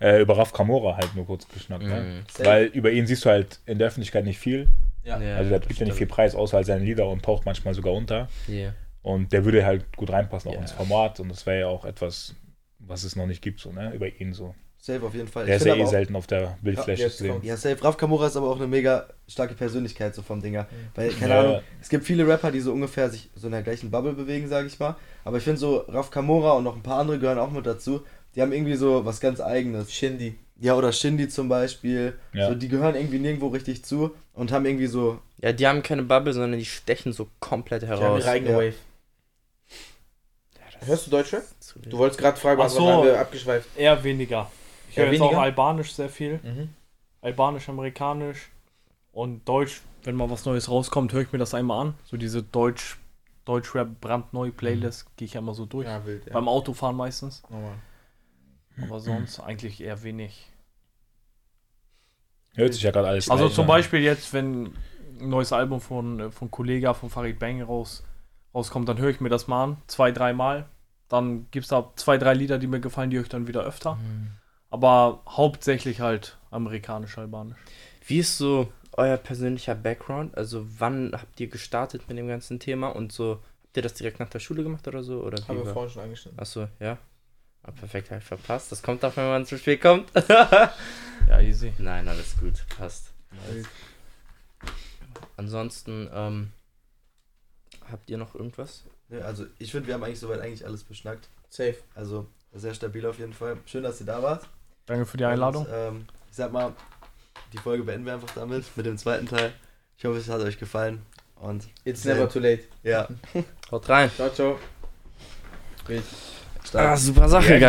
Äh, über Raf Kamora halt nur kurz geschnackt, ne? Mhm. Safe. Weil über ihn siehst du halt in der Öffentlichkeit nicht viel. Ja. Also der gibt ja nicht viel Preis, außer halt seine Lieder und taucht manchmal sogar unter. Yeah. Und der würde halt gut reinpassen auch Ja. ins Format und das wäre ja auch etwas, was es noch nicht gibt, so, ne? Über ihn so. Safe auf jeden Fall. Der Ich ist ja eh selten auf der Bildfläche zu sehen. Ja, safe. Raf Kamora ist aber auch eine mega starke Persönlichkeit so vom Dinger. Weil, keine Ja. Ahnung, es gibt viele Rapper, die so ungefähr sich so in der gleichen Bubble bewegen, sage ich mal. Aber ich finde so, Raf Kamora und noch ein paar andere gehören auch mit dazu. Die haben irgendwie so was ganz eigenes. Shindy. Ja, oder Shindy zum Beispiel. Ja. So, die gehören irgendwie nirgendwo richtig zu und haben irgendwie so. Ja, die haben keine Bubble, sondern die stechen so komplett Die haben heraus. ihre eigene ja. Wave. Hörst du Deutschrap? Zu- Du wolltest gerade fragen, was so. haben wir abgeschweift. Eher weniger. Ich höre jetzt weniger? auch Albanisch sehr viel. Mhm. Albanisch, Amerikanisch und Deutsch. Wenn mal was Neues rauskommt, höre ich mir das einmal an. So diese Deutsch, Deutschrap brandneu Playlist gehe ich ja immer so durch. Ja, wild, ja. Beim Autofahren meistens. Normal. Aber sonst eigentlich eher wenig. Hört sich ja gerade alles Also gleich zum an. Beispiel jetzt, wenn ein neues Album von, von Kollega, von Farid Bang raus, rauskommt, dann höre ich mir das mal an, zwei, dreimal. Dann gibt es da zwei, drei Lieder, die mir gefallen, die höre ich dann wieder öfter. Aber hauptsächlich halt amerikanisch, albanisch. Wie ist so euer persönlicher Background? Also wann habt ihr gestartet mit dem ganzen Thema und so, habt ihr das direkt nach der Schule gemacht oder so? Oder Haben wir war? vorhin schon angeschnitten. Achso, ja. Ah, perfekt, ich verpasst. Das kommt auch, wenn man zu spät kommt. Ja, easy. Nein, alles gut, passt. Ansonsten, ähm, habt ihr noch irgendwas? Ne, also, ich finde, wir haben eigentlich soweit eigentlich alles beschnackt. Safe. Also sehr stabil auf jeden Fall. Schön, dass ihr da wart. Danke für die Einladung. Und, ähm, ich sag mal, die Folge beenden wir einfach damit, mit dem zweiten Teil. Ich hoffe, es hat euch gefallen. Und It's never too late. ja, Haut rein. Ciao, ciao. Ah, super Sache, Ja, geil.